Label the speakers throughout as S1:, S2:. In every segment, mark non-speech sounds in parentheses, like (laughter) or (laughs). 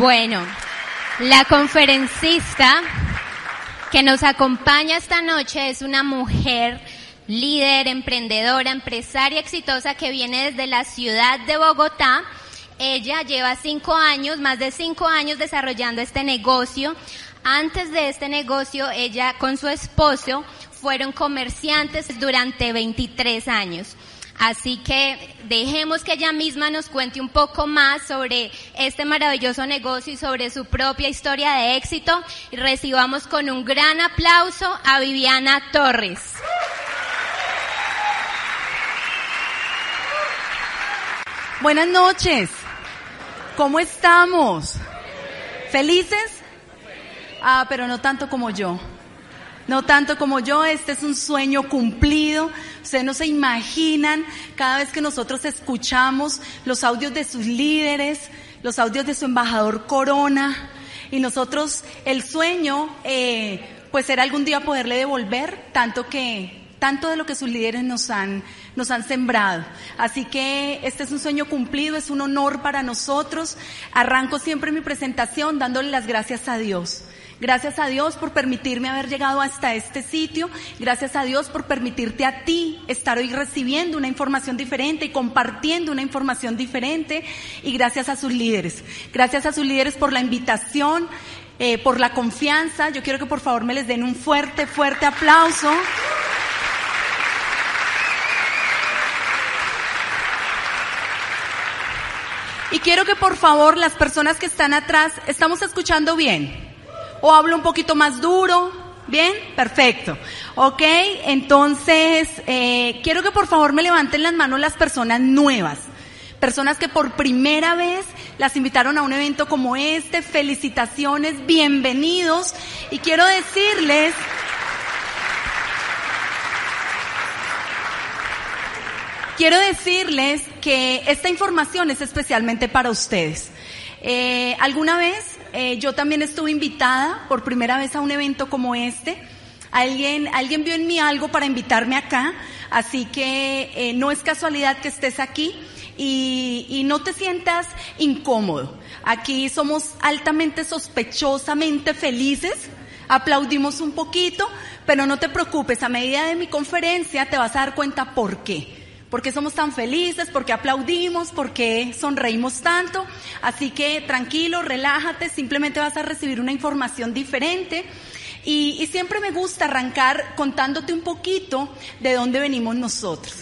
S1: Bueno, la conferencista que nos acompaña esta noche es una mujer líder, emprendedora, empresaria exitosa que viene desde la ciudad de Bogotá. Ella lleva cinco años, más de cinco años desarrollando este negocio. Antes de este negocio, ella con su esposo fueron comerciantes durante 23 años. Así que dejemos que ella misma nos cuente un poco más sobre este maravilloso negocio y sobre su propia historia de éxito. Y recibamos con un gran aplauso a Viviana Torres.
S2: Buenas noches. ¿Cómo estamos? ¿Felices? Ah, pero no tanto como yo. No tanto como yo, este es un sueño cumplido. Ustedes no se imaginan cada vez que nosotros escuchamos los audios de sus líderes, los audios de su embajador Corona, y nosotros el sueño, eh, pues era algún día poderle devolver tanto que tanto de lo que sus líderes nos han, nos han sembrado. Así que este es un sueño cumplido, es un honor para nosotros. Arranco siempre mi presentación dándole las gracias a Dios. Gracias a Dios por permitirme haber llegado hasta este sitio. Gracias a Dios por permitirte a ti estar hoy recibiendo una información diferente y compartiendo una información diferente. Y gracias a sus líderes. Gracias a sus líderes por la invitación, eh, por la confianza. Yo quiero que por favor me les den un fuerte, fuerte aplauso. Y quiero que por favor las personas que están atrás, ¿estamos escuchando bien? ¿O hablo un poquito más duro? ¿Bien? Perfecto. Ok, entonces eh, quiero que por favor me levanten las manos las personas nuevas. Personas que por primera vez las invitaron a un evento como este. Felicitaciones, bienvenidos. Y quiero decirles quiero decirles que esta información es especialmente para ustedes. Eh, ¿Alguna vez eh, yo también estuve invitada por primera vez a un evento como este. Alguien, alguien vio en mí algo para invitarme acá, así que eh, no es casualidad que estés aquí y, y no te sientas incómodo. Aquí somos altamente sospechosamente felices, aplaudimos un poquito, pero no te preocupes, a medida de mi conferencia te vas a dar cuenta por qué. ¿Por qué somos tan felices? ¿Por qué aplaudimos? ¿Por qué sonreímos tanto? Así que tranquilo, relájate, simplemente vas a recibir una información diferente. Y, siempre me gusta arrancar contándote un poquito de dónde venimos nosotros.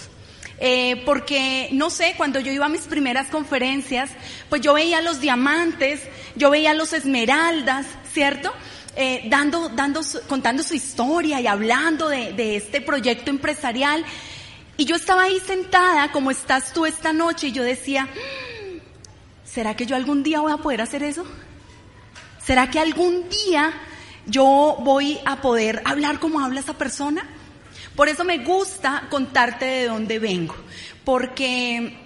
S2: Eh, porque, no sé, cuando yo iba a mis primeras conferencias, pues yo veía los diamantes, yo veía los esmeraldas, ¿cierto? Eh, dando, dando, contando su historia y hablando de, de este proyecto empresarial. Y yo estaba ahí sentada, como estás tú esta noche, y yo decía, ¿será que yo algún día voy a poder hacer eso? ¿Será que algún día yo voy a poder hablar como habla esa persona? Por eso me gusta contarte de dónde vengo, porque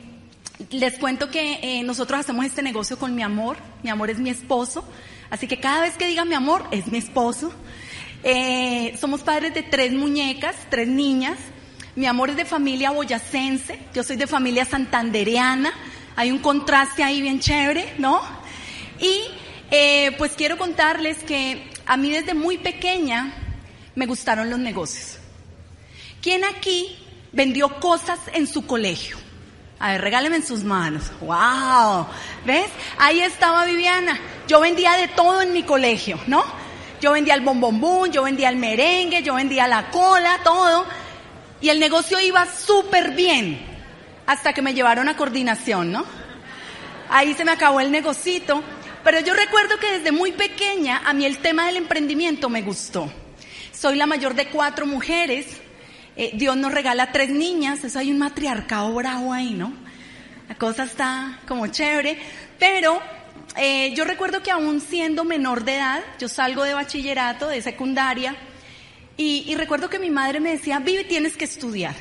S2: les cuento que eh, nosotros hacemos este negocio con mi amor, mi amor es mi esposo, así que cada vez que diga mi amor es mi esposo. Eh, somos padres de tres muñecas, tres niñas, mi amor es de familia boyacense, yo soy de familia santandereana, hay un contraste ahí bien chévere, ¿no? Y eh, pues quiero contarles que a mí desde muy pequeña me gustaron los negocios. ¿Quién aquí vendió cosas en su colegio? A ver, regáleme en sus manos. ¡Wow! ¿Ves? Ahí estaba Viviana. Yo vendía de todo en mi colegio, ¿no? Yo vendía el bombombón, yo vendía el merengue, yo vendía la cola, todo. Y el negocio iba súper bien hasta que me llevaron a coordinación, ¿no? Ahí se me acabó el negocito, Pero yo recuerdo que desde muy pequeña a mí el tema del emprendimiento me gustó. Soy la mayor de cuatro mujeres. Eh, Dios nos regala tres niñas. Eso hay un matriarcado bravo ahí, ¿no? La cosa está como chévere. Pero eh, yo recuerdo que aún siendo menor de edad, yo salgo de bachillerato, de secundaria, y, recuerdo que mi madre me decía, Vivi, tienes que estudiar.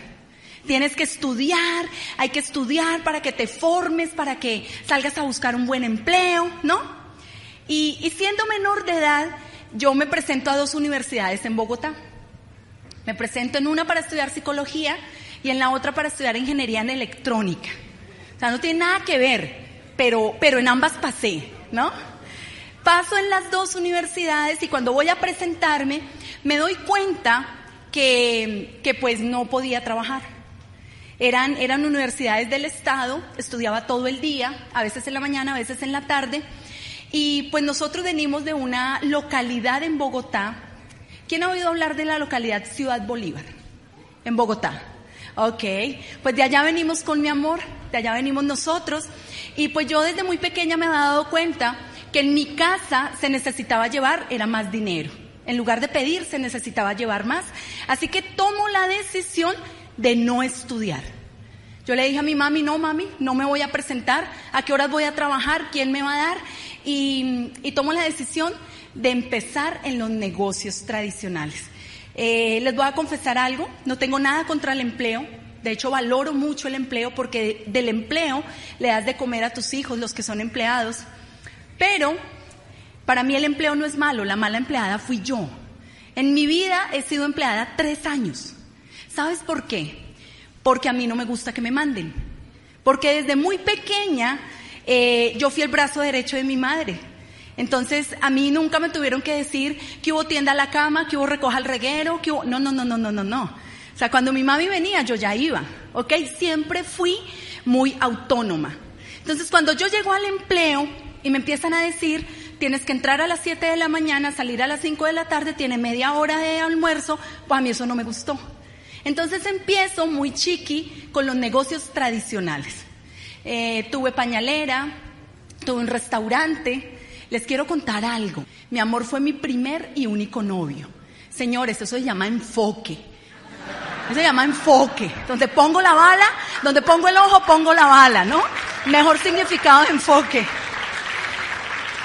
S2: Tienes que estudiar, hay que estudiar para que te formes, para que salgas a buscar un buen empleo, ¿no? Y, y siendo menor de edad, yo me presento a dos universidades en Bogotá. Me presento en una para estudiar psicología y en la otra para estudiar ingeniería en electrónica. O sea, no tiene nada que ver, pero, pero en ambas pasé, ¿no? Paso en las dos universidades y cuando voy a presentarme me doy cuenta que, que pues no podía trabajar. Eran, eran universidades del Estado, estudiaba todo el día, a veces en la mañana, a veces en la tarde. Y pues nosotros venimos de una localidad en Bogotá. ¿Quién ha oído hablar de la localidad Ciudad Bolívar? En Bogotá. Ok, pues de allá venimos con mi amor, de allá venimos nosotros. Y pues yo desde muy pequeña me había dado cuenta que en mi casa se necesitaba llevar, era más dinero. En lugar de pedir, se necesitaba llevar más. Así que tomo la decisión de no estudiar. Yo le dije a mi mami, no mami, no me voy a presentar, a qué horas voy a trabajar, quién me va a dar, y, tomo la decisión de empezar en los negocios tradicionales. Eh, les voy a confesar algo, no tengo nada contra el empleo, de hecho valoro mucho el empleo porque del empleo le das de comer a tus hijos, los que son empleados, pero para mí el empleo no es malo, la mala empleada fui yo. En mi vida he sido empleada tres años. ¿Sabes por qué? Porque a mí no me gusta que me manden. Porque desde muy pequeña eh, yo fui el brazo derecho de mi madre. Entonces a mí nunca me tuvieron que decir que hubo tienda a la cama, que hubo recoja el reguero, que hubo... No, no, no, no, no, no, no. O sea, cuando mi mami venía yo ya iba, ¿ok? Siempre fui muy autónoma. Entonces cuando yo llego al empleo y me empiezan a decir, tienes que entrar a las 7 de la mañana, salir a las 5 de la tarde, tiene media hora de almuerzo, pues a mí eso no me gustó. Entonces empiezo muy chiqui con los negocios tradicionales. Eh, tuve pañalera, tuve un restaurante. Les quiero contar algo. Mi amor fue mi primer y único novio. Señores, eso se llama enfoque. Eso se llama enfoque. Donde pongo la bala, donde pongo el ojo, pongo la bala, ¿no? Mejor significado de enfoque.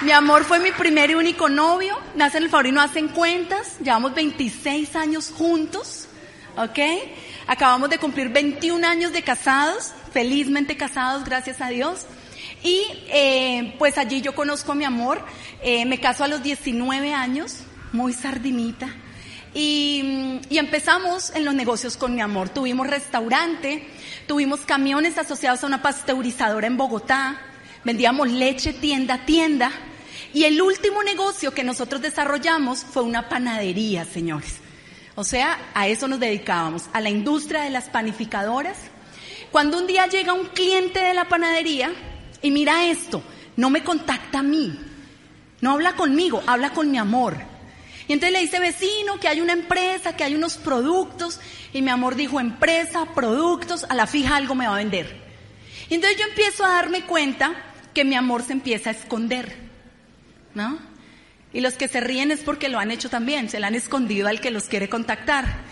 S2: Mi amor fue mi primer y único novio. Nace en el Fabrino, hacen cuentas. Llevamos 26 años juntos. ¿Ok? Acabamos de cumplir 21 años de casados. Felizmente casados, gracias a Dios. Y eh, pues allí yo conozco a mi amor. Eh, me caso a los 19 años. Muy sardinita. Y, y, empezamos en los negocios con mi amor. Tuvimos restaurante, tuvimos camiones asociados a una pasteurizadora en Bogotá, vendíamos leche tienda a tienda. Y el último negocio que nosotros desarrollamos fue una panadería, señores. O sea, a eso nos dedicábamos, a la industria de las panificadoras. Cuando un día llega un cliente de la panadería y mira esto, no me contacta a mí, no habla conmigo, habla con mi amor. Y entonces le dice, vecino, que hay una empresa, que hay unos productos. Y mi amor dijo, empresa, productos, a la fija algo me va a vender. Y entonces yo empiezo a darme cuenta que mi amor se empieza a esconder. ¿No? Y los que se ríen es porque lo han hecho también, se le han escondido al que los quiere contactar.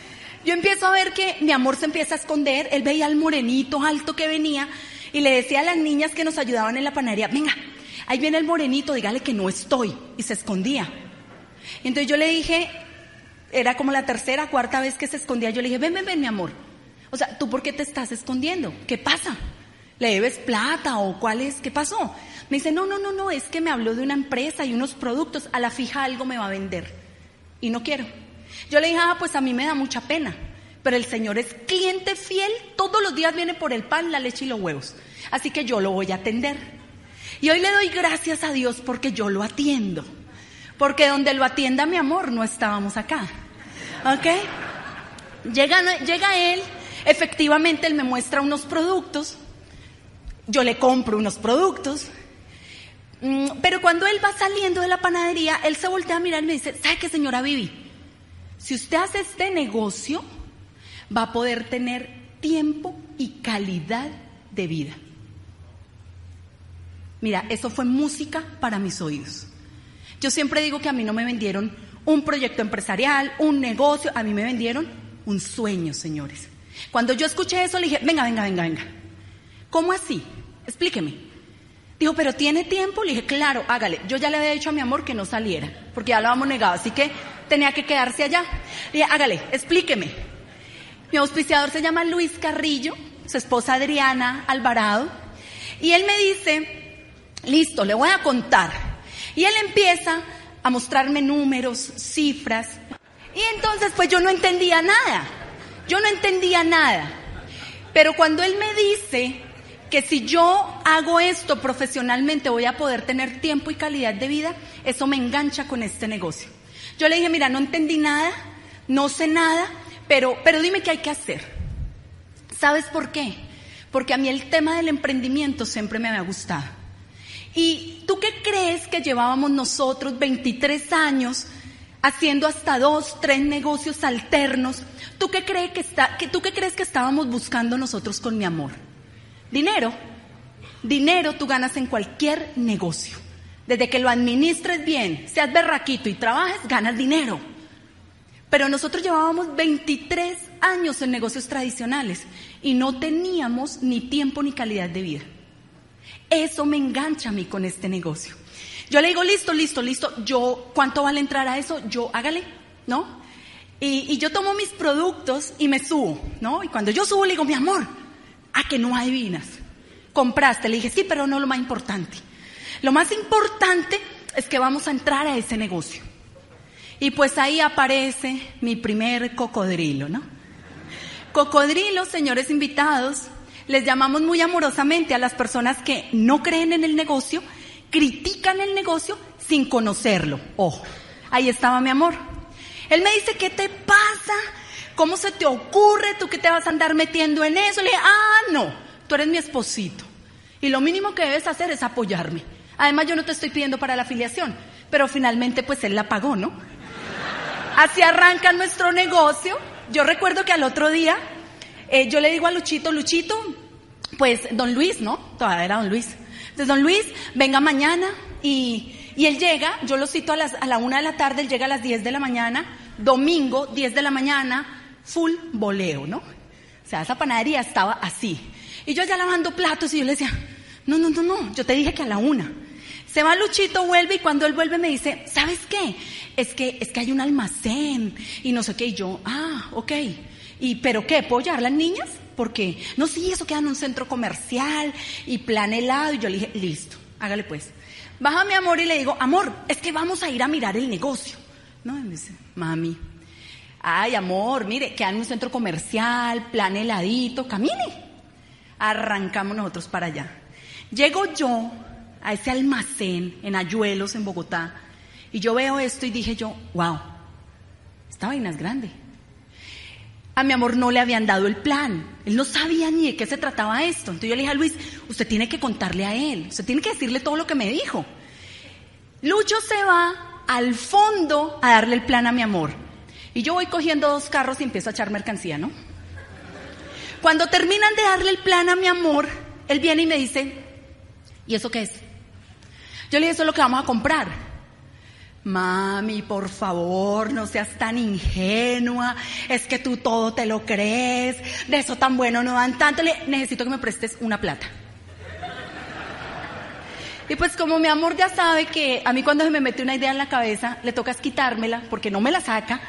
S2: Yo empiezo a ver que mi amor se empieza a esconder, él veía al morenito alto que venía y le decía a las niñas que nos ayudaban en la panadería, venga, ahí viene el morenito, dígale que no estoy. Y se escondía. Entonces yo le dije, era como la tercera, cuarta vez que se escondía, yo le dije, ven, ven, ven, mi amor. O sea, ¿tú por qué te estás escondiendo? ¿Qué pasa? ¿Le debes plata o cuál es? ¿Qué pasó? Me dice, no, no, no, no, es que me habló de una empresa y unos productos, a la fija algo me va a vender. Y no quiero. Yo le dije, ah, pues a mí me da mucha pena. Pero el Señor es cliente fiel, todos los días viene por el pan, la leche y los huevos. Así que yo lo voy a atender. Y hoy le doy gracias a Dios porque yo lo atiendo. Porque donde lo atienda mi amor, no estábamos acá. ¿Ok? Llega, llega él, efectivamente él me muestra unos productos, yo le compro unos productos, mm, pero cuando él va saliendo de la panadería, él se voltea a mirar y me dice, ¿sabe qué señora Vivi? Si usted hace este negocio, va a poder tener tiempo y calidad de vida. Mira, eso fue música para mis oídos. Yo siempre digo que a mí no me vendieron un proyecto empresarial, un negocio, a mí me vendieron un sueño, señores. Cuando yo escuché eso, le dije, venga, venga, venga, venga. ¿Cómo así? Explíqueme. Dijo, pero ¿tiene tiempo? Le dije, claro, hágale. Yo ya le había dicho a mi amor que no saliera, porque ya lo habíamos negado, así que tenía que quedarse allá. Le dije, hágale, explíqueme. Mi auspiciador se llama Luis Carrillo, su esposa Adriana Alvarado, y él me dice, listo, le voy a contar. Y él empieza a mostrarme números, cifras, y entonces pues yo no entendía nada, yo no entendía nada. Pero cuando él me dice que si yo hago esto profesionalmente voy a poder tener tiempo y calidad de vida, eso me engancha con este negocio. Yo le dije, mira, no entendí nada, no sé nada, pero, pero dime qué hay que hacer. ¿Sabes por qué? Porque a mí el tema del emprendimiento siempre me había gustado. ¿Y tú qué crees que llevábamos nosotros 23 años haciendo hasta dos, tres negocios alternos? ¿Tú qué, crees que está, que, ¿Tú qué crees que estábamos buscando nosotros con mi amor? Dinero. Dinero tú ganas en cualquier negocio. Desde que lo administres bien, seas berraquito y trabajes, ganas dinero. Pero nosotros llevábamos 23 años en negocios tradicionales y no teníamos ni tiempo ni calidad de vida. Eso me engancha a mí con este negocio. Yo le digo, listo, listo, listo. Yo, ¿cuánto vale entrar a eso? Yo, hágale, ¿no? Y, y yo tomo mis productos y me subo, ¿no? Y cuando yo subo le digo, mi amor, ¿a que no adivinas? Compraste. Le dije, sí, pero no lo más importante. Lo más importante es que vamos a entrar a ese negocio. Y pues ahí aparece mi primer cocodrilo, ¿no? Cocodrilo, señores invitados, les llamamos muy amorosamente a las personas que no creen en el negocio, critican el negocio sin conocerlo. Ojo, ahí estaba mi amor. Él me dice, ¿qué te pasa? ¿Cómo se te ocurre? ¿Tú qué te vas a andar metiendo en eso? Le dije, ah, no, tú eres mi esposito. Y lo mínimo que debes hacer es apoyarme. Además, yo no te estoy pidiendo para la afiliación, pero finalmente pues él la pagó, ¿no? Así arranca nuestro negocio. Yo recuerdo que al otro día eh, yo le digo a Luchito, Luchito, pues don Luis, ¿no? Todavía era don Luis. Entonces, don Luis, venga mañana y, y él llega, yo lo cito a, las, a la una de la tarde, él llega a las 10 de la mañana, domingo, 10 de la mañana, full voleo, ¿no? O sea, esa panadería estaba así. Y yo ya lavando platos y yo le decía, no, no, no, no, yo te dije que a la una. Se va Luchito, vuelve y cuando él vuelve me dice, ¿sabes qué? Es que, es que hay un almacén y no sé qué. Y yo, ah, ok. ¿Y pero qué? ¿Puedo llevar las niñas? Porque, no, sí, eso queda en un centro comercial y plan helado. Y yo le dije, listo, hágale pues. Baja mi amor y le digo, amor, es que vamos a ir a mirar el negocio. No, y me dice, mami, ay, amor, mire, queda en un centro comercial, plan heladito, camine. Arrancamos nosotros para allá. Llego yo a ese almacén en Ayuelos, en Bogotá, y yo veo esto y dije yo, wow, esta vaina es grande. A mi amor no le habían dado el plan. Él no sabía ni de qué se trataba esto. Entonces yo le dije a Luis, usted tiene que contarle a él, usted tiene que decirle todo lo que me dijo. Lucho se va al fondo a darle el plan a mi amor. Y yo voy cogiendo dos carros y empiezo a echar mercancía, ¿no? Cuando terminan de darle el plan a mi amor, él viene y me dice, ¿y eso qué es? Yo le dije, eso es lo que vamos a comprar. Mami, por favor, no seas tan ingenua. Es que tú todo te lo crees. De eso tan bueno no dan tanto. Le, necesito que me prestes una plata. Y pues como mi amor ya sabe que a mí cuando se me mete una idea en la cabeza, le toca quitármela porque no me la saca.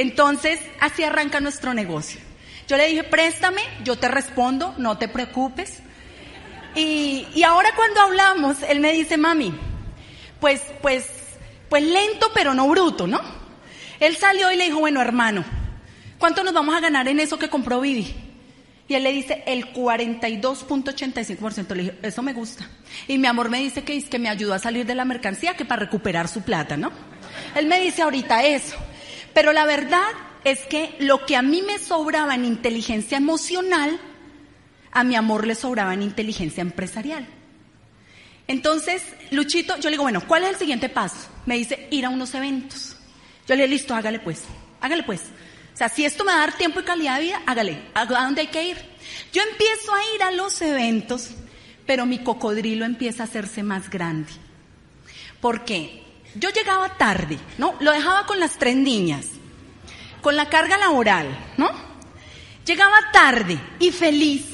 S2: Entonces, así arranca nuestro negocio. Yo le dije, préstame, yo te respondo, no te preocupes. Y, y ahora cuando hablamos, él me dice, mami, pues, pues, pues lento pero no bruto, ¿no? Él salió y le dijo, bueno hermano, ¿cuánto nos vamos a ganar en eso que compró Vivi? Y él le dice el 42.85%. Le dije, eso me gusta. Y mi amor me dice que es que me ayudó a salir de la mercancía, que para recuperar su plata, ¿no? Él me dice ahorita eso. Pero la verdad es que lo que a mí me sobraba en inteligencia emocional, a mi amor le sobraba en inteligencia empresarial. Entonces, Luchito, yo le digo, bueno, ¿cuál es el siguiente paso? Me dice, ir a unos eventos. Yo le digo, listo, hágale pues, hágale pues. O sea, si esto me va a dar tiempo y calidad de vida, hágale. ¿A dónde hay que ir? Yo empiezo a ir a los eventos, pero mi cocodrilo empieza a hacerse más grande. ¿Por qué? Yo llegaba tarde, ¿no? Lo dejaba con las tres niñas, con la carga laboral, ¿no? Llegaba tarde y feliz.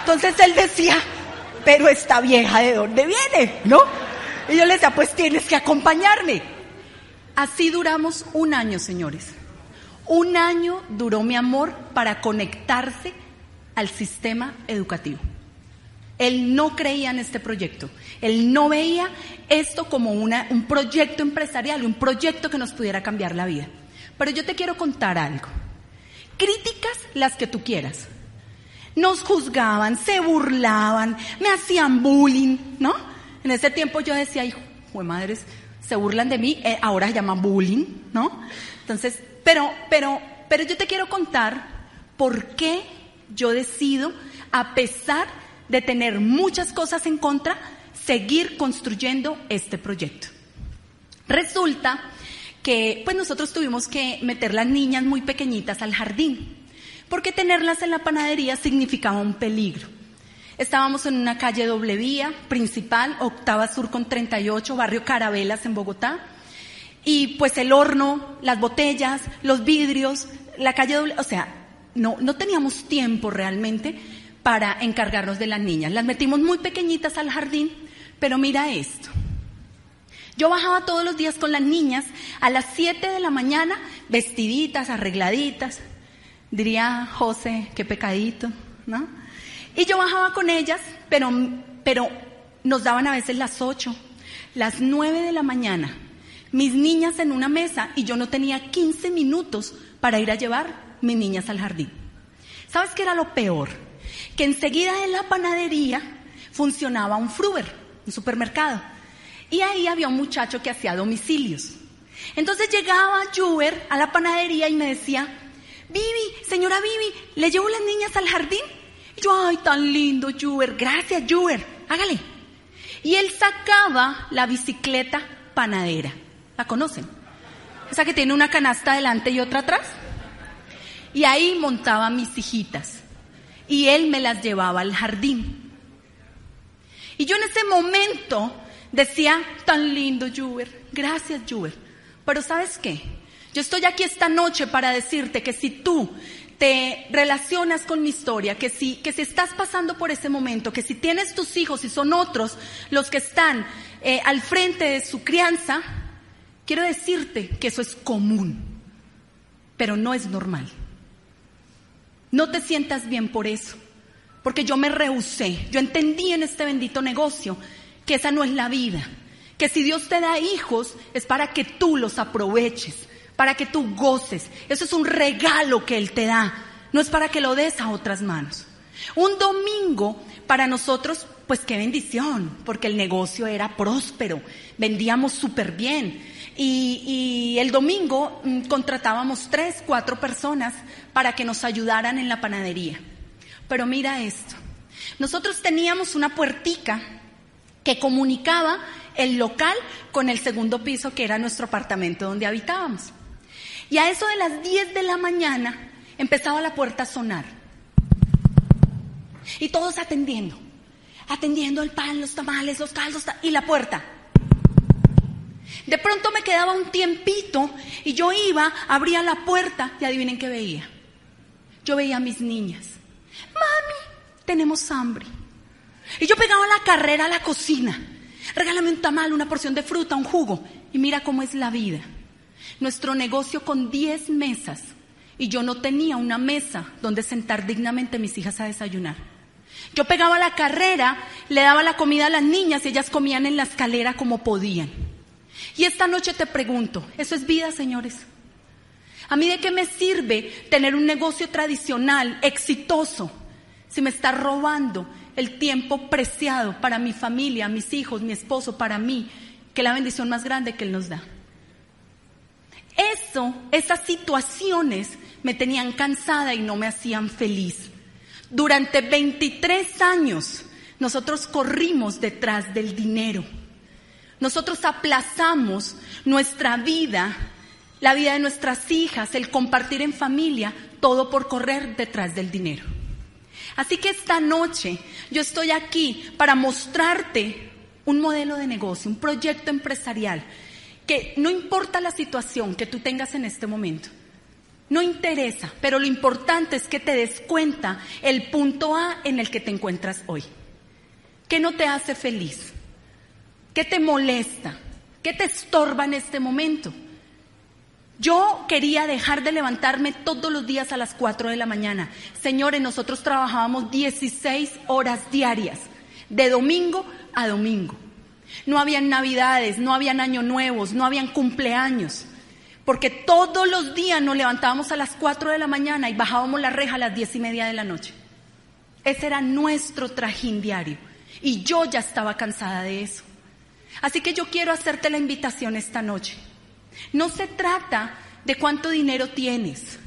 S2: Entonces él decía, pero esta vieja de dónde viene, ¿no? Y yo le decía, pues tienes que acompañarme. Así duramos un año, señores. Un año duró mi amor para conectarse al sistema educativo. Él no creía en este proyecto. Él no veía esto como un proyecto empresarial, un proyecto que nos pudiera cambiar la vida. Pero yo te quiero contar algo. Críticas las que tú quieras. Nos juzgaban, se burlaban, me hacían bullying, ¿no? En ese tiempo yo decía, hijo, de madres, se burlan de mí, eh, ahora se llama bullying, ¿no? Entonces, pero, pero, pero yo te quiero contar por qué yo decido, a pesar de tener muchas cosas en contra, seguir construyendo este proyecto. Resulta que pues nosotros tuvimos que meter las niñas muy pequeñitas al jardín, porque tenerlas en la panadería significaba un peligro. Estábamos en una calle doble vía, principal, octava sur con 38, barrio Carabelas en Bogotá. Y pues el horno, las botellas, los vidrios, la calle doble, o sea, no, no teníamos tiempo realmente para encargarnos de las niñas. Las metimos muy pequeñitas al jardín, pero mira esto. Yo bajaba todos los días con las niñas a las 7 de la mañana, vestiditas, arregladitas. Diría José, qué pecadito, ¿no? Y yo bajaba con ellas, pero, pero nos daban a veces las 8, las 9 de la mañana. Mis niñas en una mesa y yo no tenía 15 minutos para ir a llevar mis niñas al jardín. ¿Sabes qué era lo peor? Que enseguida en la panadería funcionaba un Fruber, un supermercado. Y ahí había un muchacho que hacía domicilios. Entonces llegaba Juber a la panadería y me decía, Vivi, señora Vivi, ¿le llevo las niñas al jardín? Y yo, ay, tan lindo, Juber, gracias, Juber, hágale. Y él sacaba la bicicleta panadera. ¿La conocen? Esa que tiene una canasta delante y otra atrás. Y ahí montaba mis hijitas. Y él me las llevaba al jardín. Y yo en ese momento decía, tan lindo, Juber. Gracias, Juber. Pero ¿sabes qué? Yo estoy aquí esta noche para decirte que si tú te relacionas con mi historia, que si, que si estás pasando por ese momento, que si tienes tus hijos y son otros los que están eh, al frente de su crianza, quiero decirte que eso es común, pero no es normal. No te sientas bien por eso, porque yo me rehusé, yo entendí en este bendito negocio que esa no es la vida, que si Dios te da hijos es para que tú los aproveches, para que tú goces, eso es un regalo que Él te da, no es para que lo des a otras manos. Un domingo para nosotros, pues qué bendición, porque el negocio era próspero, vendíamos súper bien. Y, el domingo mm, contratábamos tres, cuatro personas para que nos ayudaran en la panadería. Pero mira esto, nosotros teníamos una puertica que comunicaba el local con el segundo piso que era nuestro apartamento donde habitábamos. Y a eso de las 10 de la mañana empezaba la puerta a sonar. Y todos atendiendo, atendiendo el pan, los tamales, los caldos y la puerta. De pronto me quedaba un tiempito y yo iba, abría la puerta y adivinen qué veía. Yo veía a mis niñas. Mami, tenemos hambre. Y yo pegaba la carrera a la cocina. Regálame un tamal, una porción de fruta, un jugo. Y mira cómo es la vida. Nuestro negocio con 10 mesas. Y yo no tenía una mesa donde sentar dignamente a mis hijas a desayunar. Yo pegaba la carrera, le daba la comida a las niñas y ellas comían en la escalera como podían. Y esta noche te pregunto, ¿eso es vida, señores? ¿A mí de qué me sirve tener un negocio tradicional, exitoso, si me está robando el tiempo preciado para mi familia, mis hijos, mi esposo, para mí, que es la bendición más grande que Él nos da? Eso, esas situaciones me tenían cansada y no me hacían feliz. Durante 23 años nosotros corrimos detrás del dinero. Nosotros aplazamos nuestra vida, la vida de nuestras hijas, el compartir en familia, todo por correr detrás del dinero. Así que esta noche yo estoy aquí para mostrarte un modelo de negocio, un proyecto empresarial, que no importa la situación que tú tengas en este momento, no interesa, pero lo importante es que te des cuenta el punto A en el que te encuentras hoy. ¿Qué no te hace feliz? ¿Qué te molesta? ¿Qué te estorba en este momento? Yo quería dejar de levantarme todos los días a las 4 de la mañana. Señores, nosotros trabajábamos 16 horas diarias, de domingo a domingo. No habían navidades, no habían años nuevos, no habían cumpleaños. Porque todos los días nos levantábamos a las 4 de la mañana y bajábamos la reja a las 10 y media de la noche. Ese era nuestro trajín diario. Y yo ya estaba cansada de eso. Así que yo quiero hacerte la invitación esta noche. No se trata de cuánto dinero tienes.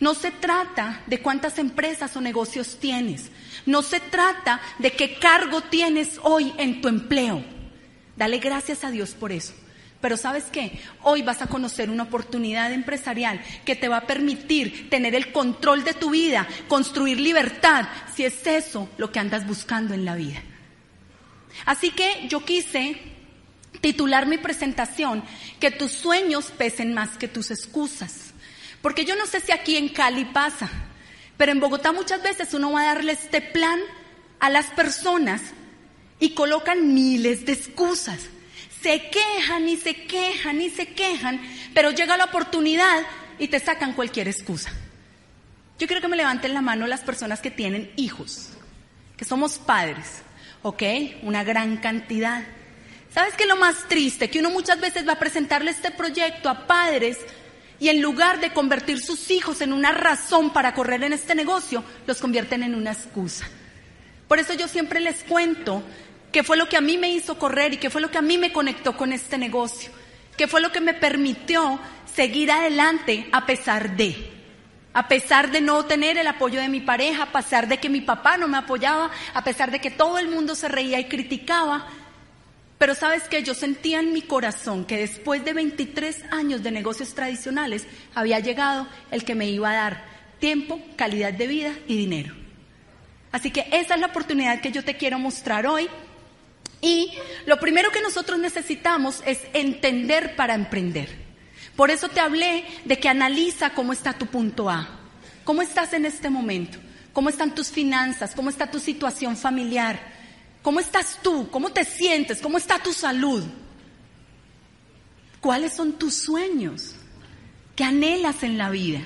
S2: No se trata de cuántas empresas o negocios tienes. No se trata de qué cargo tienes hoy en tu empleo. Dale gracias a Dios por eso. Pero sabes qué, hoy vas a conocer una oportunidad empresarial que te va a permitir tener el control de tu vida, construir libertad, si es eso lo que andas buscando en la vida. Así que yo quise titular mi presentación, que tus sueños pesen más que tus excusas. Porque yo no sé si aquí en Cali pasa, pero en Bogotá muchas veces uno va a darle este plan a las personas y colocan miles de excusas se quejan y se quejan y se quejan, pero llega la oportunidad y te sacan cualquier excusa. Yo quiero que me levanten la mano las personas que tienen hijos, que somos padres, ¿ok? Una gran cantidad. ¿Sabes qué es lo más triste? Que uno muchas veces va a presentarle este proyecto a padres y en lugar de convertir sus hijos en una razón para correr en este negocio, los convierten en una excusa. Por eso yo siempre les cuento qué fue lo que a mí me hizo correr y qué fue lo que a mí me conectó con este negocio, qué fue lo que me permitió seguir adelante a pesar de, a pesar de no tener el apoyo de mi pareja, a pesar de que mi papá no me apoyaba, a pesar de que todo el mundo se reía y criticaba. Pero sabes que yo sentía en mi corazón que después de 23 años de negocios tradicionales había llegado el que me iba a dar tiempo, calidad de vida y dinero. Así que esa es la oportunidad que yo te quiero mostrar hoy y lo primero que nosotros necesitamos es entender para emprender. Por eso te hablé de que analiza cómo está tu punto A, cómo estás en este momento, cómo están tus finanzas, cómo está tu situación familiar, cómo estás tú, cómo te sientes, cómo está tu salud, cuáles son tus sueños, qué anhelas en la vida.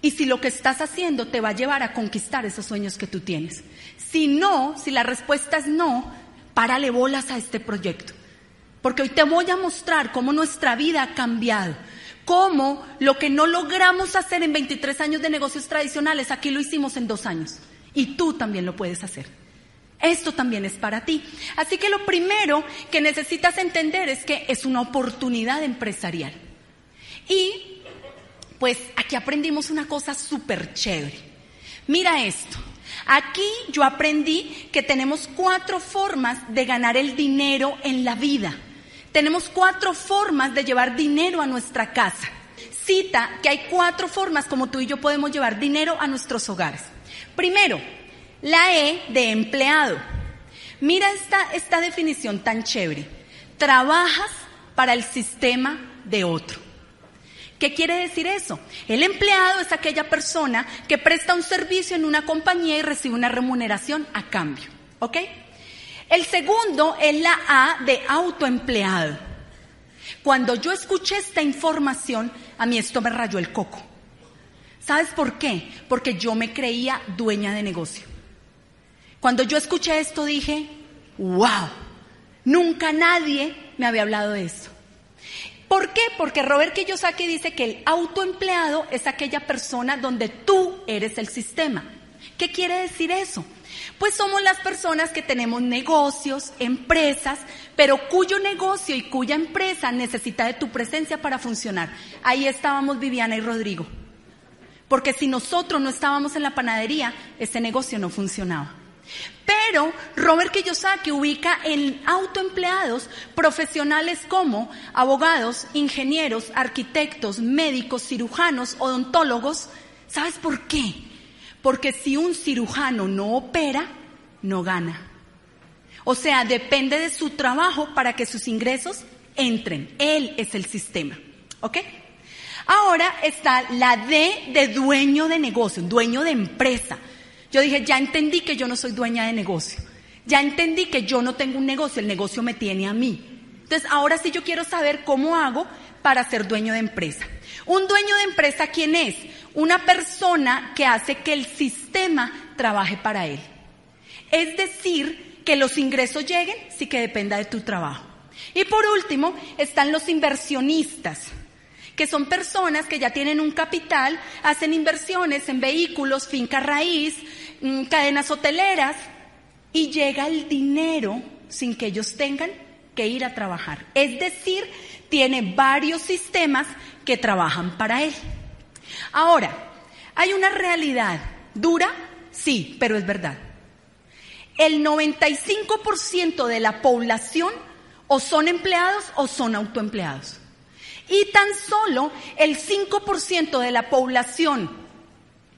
S2: Y si lo que estás haciendo te va a llevar a conquistar esos sueños que tú tienes. Si no, si la respuesta es no, párale bolas a este proyecto. Porque hoy te voy a mostrar cómo nuestra vida ha cambiado. Cómo lo que no logramos hacer en 23 años de negocios tradicionales, aquí lo hicimos en dos años. Y tú también lo puedes hacer. Esto también es para ti. Así que lo primero que necesitas entender es que es una oportunidad empresarial. Y pues aquí aprendimos una cosa súper chévere. Mira esto. Aquí yo aprendí que tenemos cuatro formas de ganar el dinero en la vida. Tenemos cuatro formas de llevar dinero a nuestra casa. Cita que hay cuatro formas como tú y yo podemos llevar dinero a nuestros hogares. Primero, la E de empleado. Mira esta, esta definición tan chévere. Trabajas para el sistema de otro. ¿Qué quiere decir eso? El empleado es aquella persona que presta un servicio en una compañía y recibe una remuneración a cambio. ¿Ok? El segundo es la A de autoempleado. Cuando yo escuché esta información, a mí esto me rayó el coco. ¿Sabes por qué? Porque yo me creía dueña de negocio. Cuando yo escuché esto dije, wow, nunca nadie me había hablado de eso. ¿Por qué? Porque Robert Kiyosaki dice que el autoempleado es aquella persona donde tú eres el sistema. ¿Qué quiere decir eso? Pues somos las personas que tenemos negocios, empresas, pero cuyo negocio y cuya empresa necesita de tu presencia para funcionar. Ahí estábamos Viviana y Rodrigo. Porque si nosotros no estábamos en la panadería, ese negocio no funcionaba. Pero Robert Kiyosaki ubica en autoempleados profesionales como abogados, ingenieros, arquitectos, médicos, cirujanos, odontólogos. ¿Sabes por qué? Porque si un cirujano no opera, no gana. O sea, depende de su trabajo para que sus ingresos entren. Él es el sistema. ¿Ok? Ahora está la D de dueño de negocio, dueño de empresa. Yo dije, ya entendí que yo no soy dueña de negocio. Ya entendí que yo no tengo un negocio, el negocio me tiene a mí. Entonces, ahora sí yo quiero saber cómo hago para ser dueño de empresa. Un dueño de empresa, ¿quién es? Una persona que hace que el sistema trabaje para él. Es decir, que los ingresos lleguen sí que dependa de tu trabajo. Y por último, están los inversionistas que son personas que ya tienen un capital, hacen inversiones en vehículos, finca raíz, mm, cadenas hoteleras, y llega el dinero sin que ellos tengan que ir a trabajar. Es decir, tiene varios sistemas que trabajan para él. Ahora, hay una realidad dura, sí, pero es verdad. El 95% de la población o son empleados o son autoempleados. Y tan solo el 5% de la población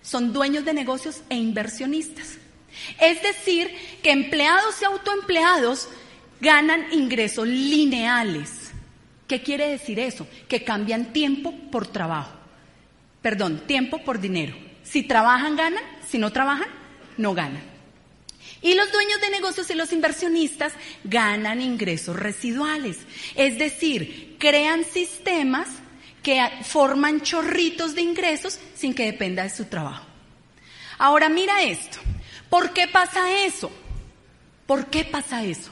S2: son dueños de negocios e inversionistas. Es decir, que empleados y autoempleados ganan ingresos lineales. ¿Qué quiere decir eso? Que cambian tiempo por trabajo. Perdón, tiempo por dinero. Si trabajan, ganan. Si no trabajan, no ganan. Y los dueños de negocios y los inversionistas ganan ingresos residuales. Es decir, crean sistemas que forman chorritos de ingresos sin que dependa de su trabajo. Ahora mira esto. ¿Por qué pasa eso? ¿Por qué pasa eso?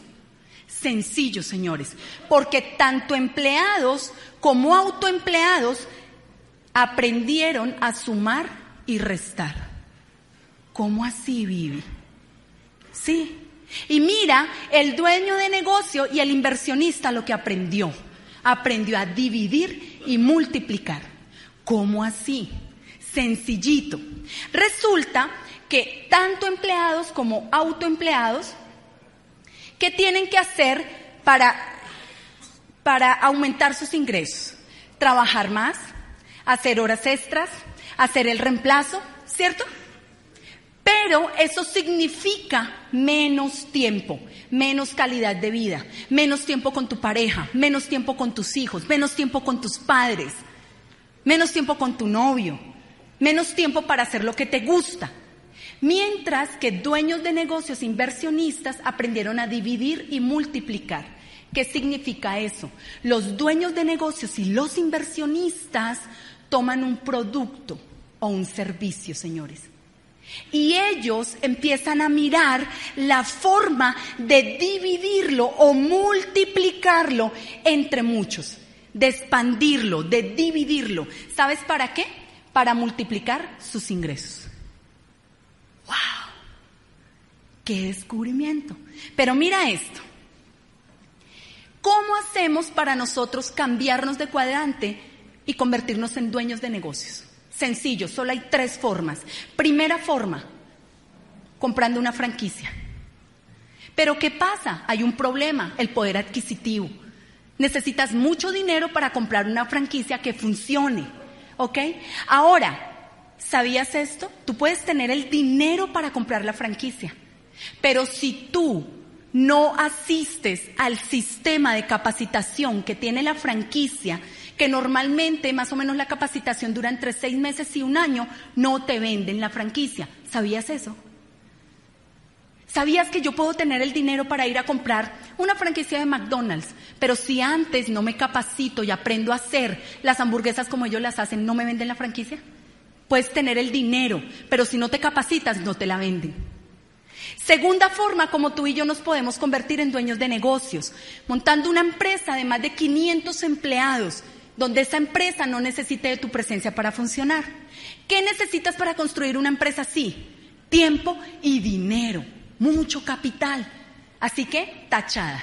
S2: Sencillo, señores. Porque tanto empleados como autoempleados aprendieron a sumar y restar. ¿Cómo así, Vivi? Sí. Y mira, el dueño de negocio y el inversionista lo que aprendió. Aprendió a dividir y multiplicar. ¿Cómo así? Sencillito. Resulta que tanto empleados como autoempleados, ¿qué tienen que hacer para, para aumentar sus ingresos? Trabajar más, hacer horas extras, hacer el reemplazo, ¿cierto? Pero eso significa menos tiempo, menos calidad de vida, menos tiempo con tu pareja, menos tiempo con tus hijos, menos tiempo con tus padres, menos tiempo con tu novio, menos tiempo para hacer lo que te gusta. Mientras que dueños de negocios, inversionistas, aprendieron a dividir y multiplicar. ¿Qué significa eso? Los dueños de negocios y los inversionistas toman un producto o un servicio, señores y ellos empiezan a mirar la forma de dividirlo o multiplicarlo entre muchos, de expandirlo, de dividirlo. ¿Sabes para qué? Para multiplicar sus ingresos. ¡Wow! ¡Qué descubrimiento! Pero mira esto. ¿Cómo hacemos para nosotros cambiarnos de cuadrante y convertirnos en dueños de negocios? Sencillo, solo hay tres formas. Primera forma, comprando una franquicia. Pero ¿qué pasa? Hay un problema, el poder adquisitivo. Necesitas mucho dinero para comprar una franquicia que funcione. ¿Ok? Ahora, ¿sabías esto? Tú puedes tener el dinero para comprar la franquicia. Pero si tú no asistes al sistema de capacitación que tiene la franquicia, que normalmente más o menos la capacitación dura entre seis meses y un año, no te venden la franquicia. ¿Sabías eso? ¿Sabías que yo puedo tener el dinero para ir a comprar una franquicia de McDonald's? Pero si antes no me capacito y aprendo a hacer las hamburguesas como ellos las hacen, ¿no me venden la franquicia? Puedes tener el dinero, pero si no te capacitas, no te la venden. Segunda forma como tú y yo nos podemos convertir en dueños de negocios, montando una empresa de más de 500 empleados donde esa empresa no necesite de tu presencia para funcionar. ¿Qué necesitas para construir una empresa así? Tiempo y dinero, mucho capital. Así que, tachada.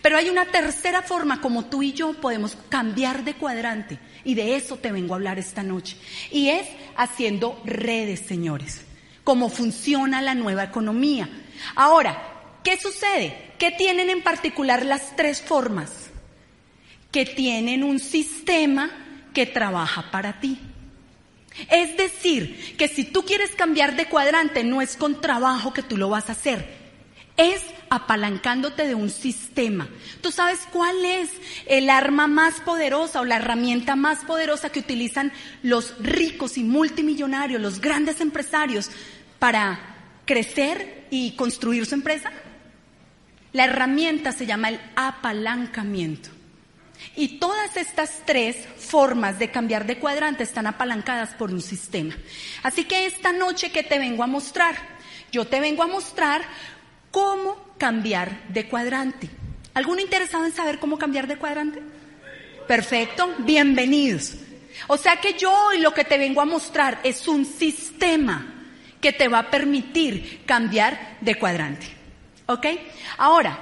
S2: Pero hay una tercera forma como tú y yo podemos cambiar de cuadrante y de eso te vengo a hablar esta noche. Y es haciendo redes, señores. Cómo funciona la nueva economía. Ahora, ¿qué sucede? ¿Qué tienen en particular las tres formas? que tienen un sistema que trabaja para ti. Es decir, que si tú quieres cambiar de cuadrante, no es con trabajo que tú lo vas a hacer, es apalancándote de un sistema. ¿Tú sabes cuál es el arma más poderosa o la herramienta más poderosa que utilizan los ricos y multimillonarios, los grandes empresarios, para crecer y construir su empresa? La herramienta se llama el apalancamiento. Y todas estas tres formas de cambiar de cuadrante están apalancadas por un sistema. Así que esta noche que te vengo a mostrar, yo te vengo a mostrar cómo cambiar de cuadrante. ¿Alguno interesado en saber cómo cambiar de cuadrante? Perfecto, bienvenidos. O sea que yo hoy lo que te vengo a mostrar es un sistema que te va a permitir cambiar de cuadrante. ¿Ok? Ahora,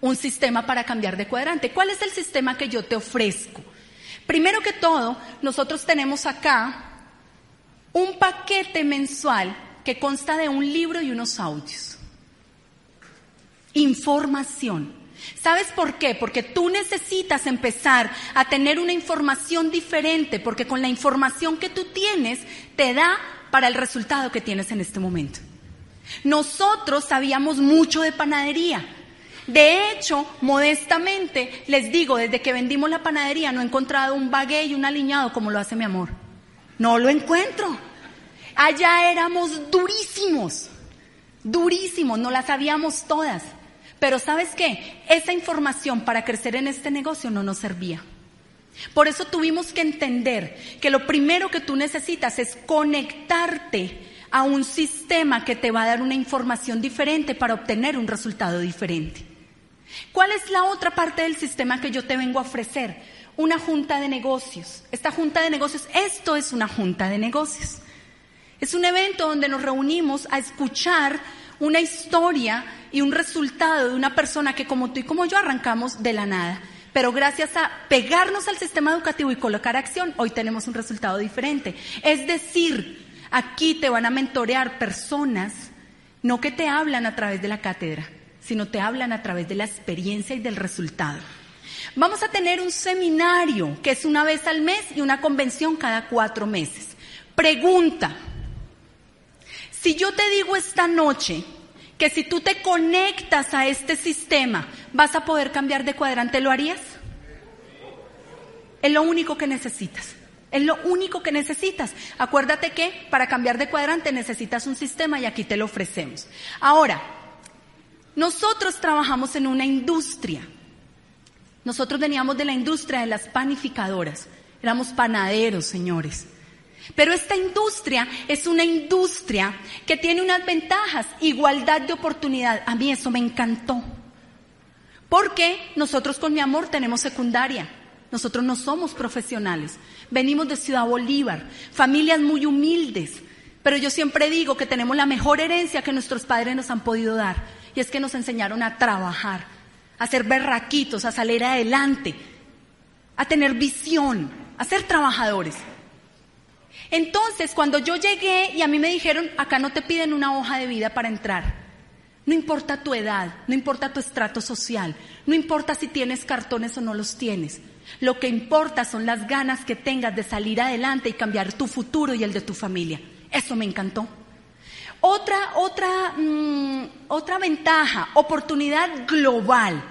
S2: un sistema para cambiar de cuadrante. ¿Cuál es el sistema que yo te ofrezco? Primero que todo, nosotros tenemos acá un paquete mensual que consta de un libro y unos audios. Información. ¿Sabes por qué? Porque tú necesitas empezar a tener una información diferente, porque con la información que tú tienes te da para el resultado que tienes en este momento. Nosotros sabíamos mucho de panadería. De hecho, modestamente, les digo, desde que vendimos la panadería no he encontrado un bagué y un aliñado como lo hace mi amor. No lo encuentro. Allá éramos durísimos, durísimos, no las sabíamos todas. Pero sabes qué, esa información para crecer en este negocio no nos servía. Por eso tuvimos que entender que lo primero que tú necesitas es conectarte a un sistema que te va a dar una información diferente para obtener un resultado diferente. ¿Cuál es la otra parte del sistema que yo te vengo a ofrecer? Una junta de negocios. Esta junta de negocios, esto es una junta de negocios. Es un evento donde nos reunimos a escuchar una historia y un resultado de una persona que como tú y como yo arrancamos de la nada. Pero gracias a pegarnos al sistema educativo y colocar acción, hoy tenemos un resultado diferente. Es decir, Aquí te van a mentorear personas, no que te hablan a través de la cátedra, sino te hablan a través de la experiencia y del resultado. Vamos a tener un seminario que es una vez al mes y una convención cada cuatro meses. Pregunta, si yo te digo esta noche que si tú te conectas a este sistema vas a poder cambiar de cuadrante, ¿lo harías? Es lo único que necesitas. Es lo único que necesitas. Acuérdate que para cambiar de cuadrante necesitas un sistema y aquí te lo ofrecemos. Ahora, nosotros trabajamos en una industria. Nosotros veníamos de la industria de las panificadoras. Éramos panaderos, señores. Pero esta industria es una industria que tiene unas ventajas, igualdad de oportunidad. A mí eso me encantó. Porque nosotros con mi amor tenemos secundaria. Nosotros no somos profesionales. Venimos de Ciudad Bolívar, familias muy humildes. Pero yo siempre digo que tenemos la mejor herencia que nuestros padres nos han podido dar. Y es que nos enseñaron a trabajar, a ser berraquitos, a salir adelante, a tener visión, a ser trabajadores. Entonces, cuando yo llegué y a mí me dijeron, acá no te piden una hoja de vida para entrar. No importa tu edad, no importa tu estrato social, no importa si tienes cartones o no los tienes. Lo que importa son las ganas que tengas de salir adelante y cambiar tu futuro y el de tu familia. Eso me encantó. Otra, otra, mm, otra ventaja, oportunidad global.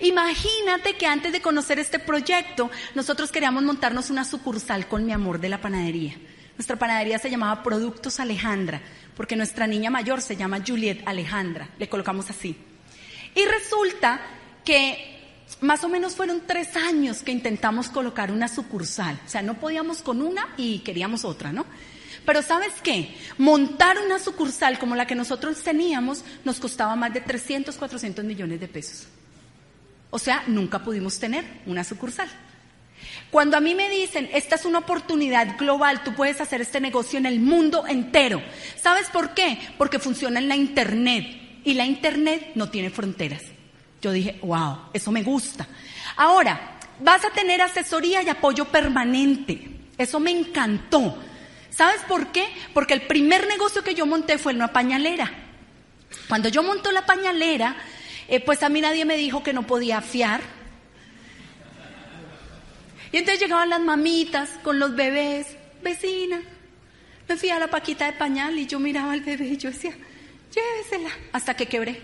S2: Imagínate que antes de conocer este proyecto, nosotros queríamos montarnos una sucursal con mi amor de la panadería. Nuestra panadería se llamaba Productos Alejandra, porque nuestra niña mayor se llama Juliet Alejandra, le colocamos así. Y resulta que más o menos fueron tres años que intentamos colocar una sucursal. O sea, no podíamos con una y queríamos otra, ¿no? Pero ¿sabes qué? Montar una sucursal como la que nosotros teníamos nos costaba más de 300, 400 millones de pesos. O sea, nunca pudimos tener una sucursal. Cuando a mí me dicen, esta es una oportunidad global, tú puedes hacer este negocio en el mundo entero. ¿Sabes por qué? Porque funciona en la Internet y la Internet no tiene fronteras. Yo dije, wow, eso me gusta. Ahora, vas a tener asesoría y apoyo permanente. Eso me encantó. ¿Sabes por qué? Porque el primer negocio que yo monté fue en una pañalera. Cuando yo monto la pañalera, eh, pues a mí nadie me dijo que no podía fiar. Y entonces llegaban las mamitas con los bebés vecina, me fui a la paquita de pañal y yo miraba al bebé y yo decía, llévesela, hasta que quebré.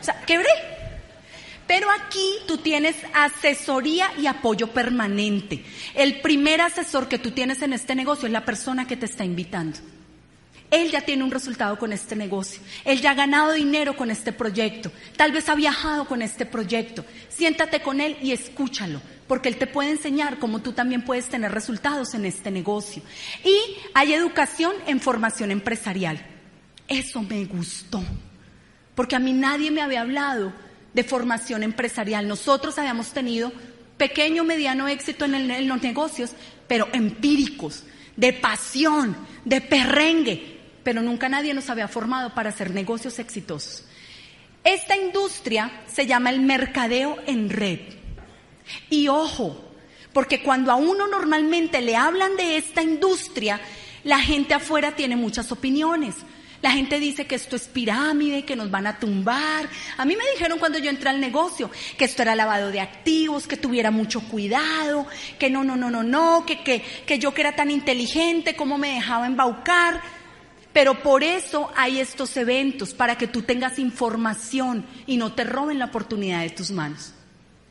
S2: O sea, quebré. Pero aquí tú tienes asesoría y apoyo permanente. El primer asesor que tú tienes en este negocio es la persona que te está invitando. Él ya tiene un resultado con este negocio. Él ya ha ganado dinero con este proyecto. Tal vez ha viajado con este proyecto. Siéntate con él y escúchalo, porque él te puede enseñar cómo tú también puedes tener resultados en este negocio. Y hay educación en formación empresarial. Eso me gustó, porque a mí nadie me había hablado de formación empresarial. Nosotros habíamos tenido pequeño, mediano éxito en, en los negocios, pero empíricos, de pasión, de perrengue, pero nunca nadie nos había formado para hacer negocios exitosos. Esta industria se llama el mercadeo en red. Y ojo, porque cuando a uno normalmente le hablan de esta industria, la gente afuera tiene muchas opiniones. La gente dice que esto es pirámide, que nos van a tumbar. A mí me dijeron cuando yo entré al negocio que esto era lavado de activos, que tuviera mucho cuidado, que no, no, no, no, no, que, que, que yo que era tan inteligente, cómo me dejaba embaucar. Pero por eso hay estos eventos, para que tú tengas información y no te roben la oportunidad de tus manos.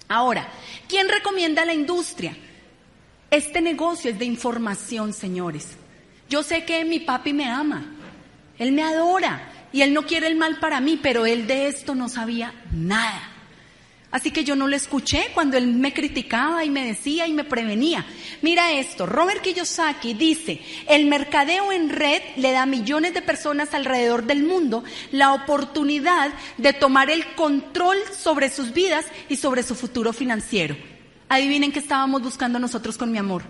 S2: Ahora, ¿quién recomienda la industria? Este negocio es de información, señores. Yo sé que mi papi me ama, él me adora y él no quiere el mal para mí, pero él de esto no sabía nada. Así que yo no lo escuché cuando él me criticaba y me decía y me prevenía. Mira esto, Robert Kiyosaki dice, el mercadeo en red le da a millones de personas alrededor del mundo la oportunidad de tomar el control sobre sus vidas y sobre su futuro financiero. Adivinen qué estábamos buscando nosotros con mi amor.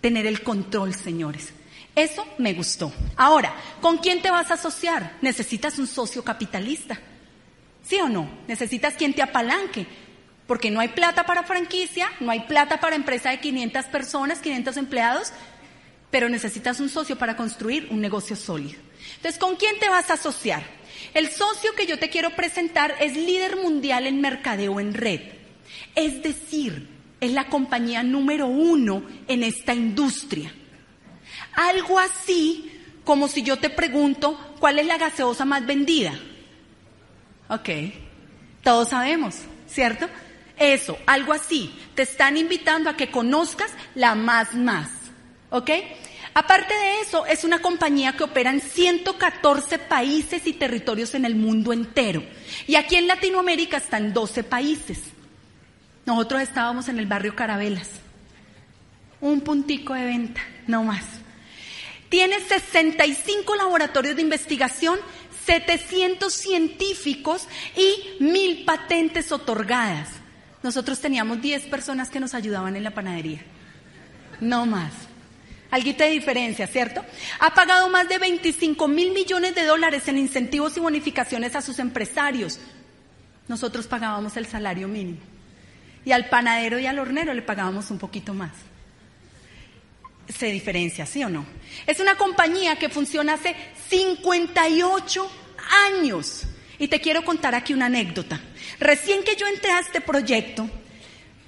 S2: Tener el control, señores. Eso me gustó. Ahora, ¿con quién te vas a asociar? Necesitas un socio capitalista. ¿Sí o no? Necesitas quien te apalanque, porque no hay plata para franquicia, no hay plata para empresa de 500 personas, 500 empleados, pero necesitas un socio para construir un negocio sólido. Entonces, ¿con quién te vas a asociar? El socio que yo te quiero presentar es líder mundial en mercadeo en red. Es decir, es la compañía número uno en esta industria. Algo así como si yo te pregunto, ¿cuál es la gaseosa más vendida? Ok, todos sabemos, ¿cierto? Eso, algo así. Te están invitando a que conozcas la más más. ¿Ok? Aparte de eso, es una compañía que opera en 114 países y territorios en el mundo entero. Y aquí en Latinoamérica están 12 países. Nosotros estábamos en el barrio Carabelas. Un puntico de venta, no más. Tiene 65 laboratorios de investigación 700 científicos y mil patentes otorgadas. Nosotros teníamos 10 personas que nos ayudaban en la panadería. No más. Alguita de diferencia, ¿cierto? Ha pagado más de 25 mil millones de dólares en incentivos y bonificaciones a sus empresarios. Nosotros pagábamos el salario mínimo. Y al panadero y al hornero le pagábamos un poquito más. Se diferencia, ¿sí o no? Es una compañía que funciona hace 58 años. Y te quiero contar aquí una anécdota. Recién que yo entré a este proyecto,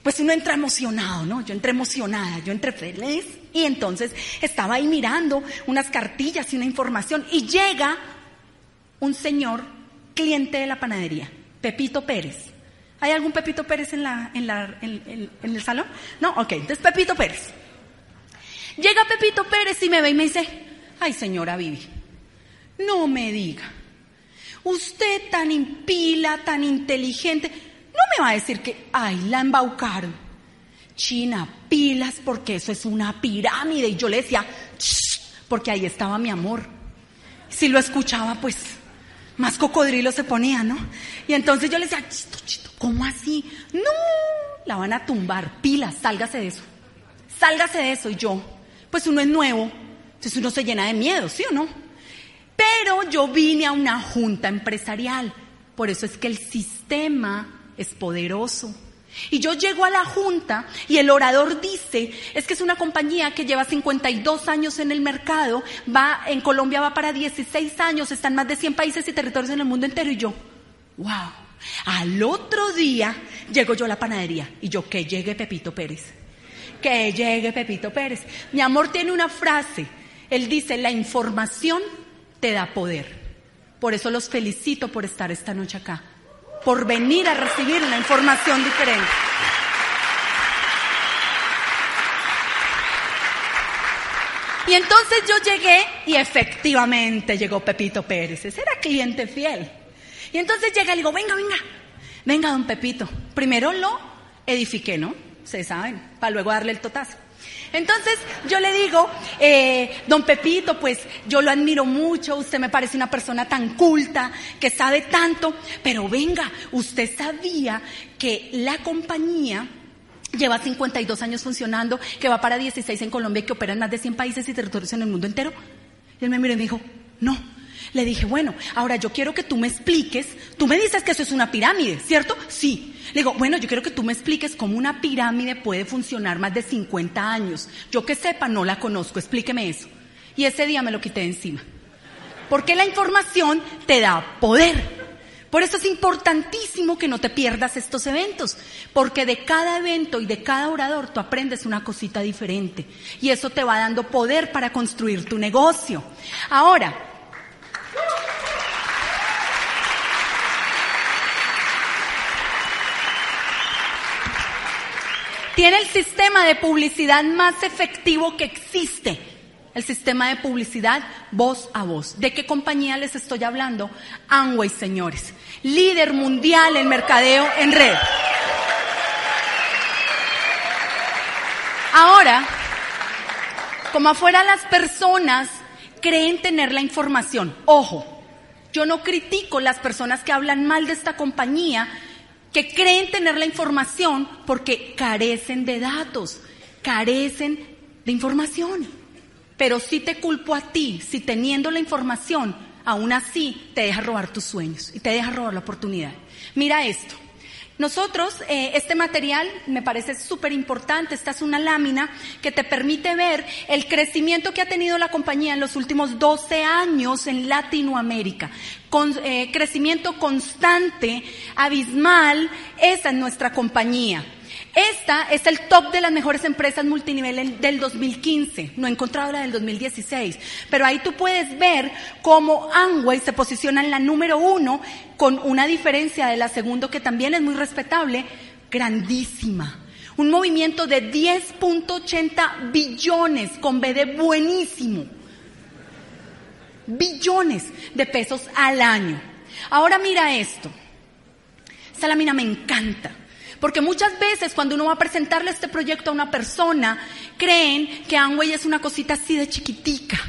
S2: pues uno entra emocionado, ¿no? Yo entré emocionada, yo entré feliz y entonces estaba ahí mirando unas cartillas y una información y llega un señor cliente de la panadería, Pepito Pérez. ¿Hay algún Pepito Pérez en, la, en, la, en el salón? No, ok, entonces Pepito Pérez. Llega Pepito Pérez y me ve y me dice, ay señora Vivi, no me diga, usted tan impila, tan inteligente, no me va a decir que, ay, la embaucaron. China, pilas, porque eso es una pirámide. Y yo le decía, porque ahí estaba mi amor. Si lo escuchaba, pues más cocodrilo se ponía, ¿no? Y entonces yo le decía, chito, chito, ¿cómo así? No, la van a tumbar, pilas, sálgase de eso. Sálgase de eso. Y yo, pues uno es nuevo, entonces uno se llena de miedo, ¿sí o no? Pero yo vine a una junta empresarial, por eso es que el sistema es poderoso. Y yo llego a la junta y el orador dice, es que es una compañía que lleva 52 años en el mercado, va en Colombia va para 16 años, están más de 100 países y territorios en el mundo entero y yo, wow. Al otro día llego yo a la panadería y yo que llegue Pepito Pérez. que llegue Pepito Pérez. Mi amor tiene una frase. Él dice, la información te da poder. Por eso los felicito por estar esta noche acá, por venir a recibir una información diferente. Y entonces yo llegué y efectivamente llegó Pepito Pérez. Ese era cliente fiel. Y entonces llega y digo, venga, venga, venga, don Pepito. Primero lo edifiqué, ¿no? Se saben, para luego darle el totazo. Entonces yo le digo, eh, don Pepito, pues yo lo admiro mucho, usted me parece una persona tan culta, que sabe tanto, pero venga, usted sabía que la compañía lleva 52 años funcionando, que va para 16 en Colombia y que opera en más de 100 países y territorios en el mundo entero. Y él me miró y me dijo, no. Le dije, bueno, ahora yo quiero que tú me expliques, tú me dices que eso es una pirámide, ¿cierto? Sí. Le digo, bueno, yo quiero que tú me expliques cómo una pirámide puede funcionar más de 50 años. Yo que sepa, no la conozco, explíqueme eso. Y ese día me lo quité encima. Porque la información te da poder. Por eso es importantísimo que no te pierdas estos eventos, porque de cada evento y de cada orador tú aprendes una cosita diferente y eso te va dando poder para construir tu negocio. Ahora, tiene el sistema de publicidad más efectivo que existe. El sistema de publicidad voz a voz. ¿De qué compañía les estoy hablando? Amway, señores. Líder mundial en mercadeo en red. Ahora, como afuera las personas creen tener la información. Ojo, yo no critico las personas que hablan mal de esta compañía, que creen tener la información porque carecen de datos, carecen de información. Pero sí te culpo a ti si teniendo la información, aún así te deja robar tus sueños y te deja robar la oportunidad. Mira esto. Nosotros, eh, este material me parece súper importante. Esta es una lámina que te permite ver el crecimiento que ha tenido la compañía en los últimos 12 años en Latinoamérica. Con eh, crecimiento constante, abismal, esa es nuestra compañía. Esta es el top de las mejores empresas multinivel del 2015. No he encontrado la del 2016. Pero ahí tú puedes ver cómo Amway se posiciona en la número uno con una diferencia de la segunda que también es muy respetable, grandísima. Un movimiento de 10.80 billones con B buenísimo. Billones de pesos al año. Ahora mira esto. Esta lámina me encanta. Porque muchas veces cuando uno va a presentarle este proyecto a una persona, creen que Amway es una cosita así de chiquitica.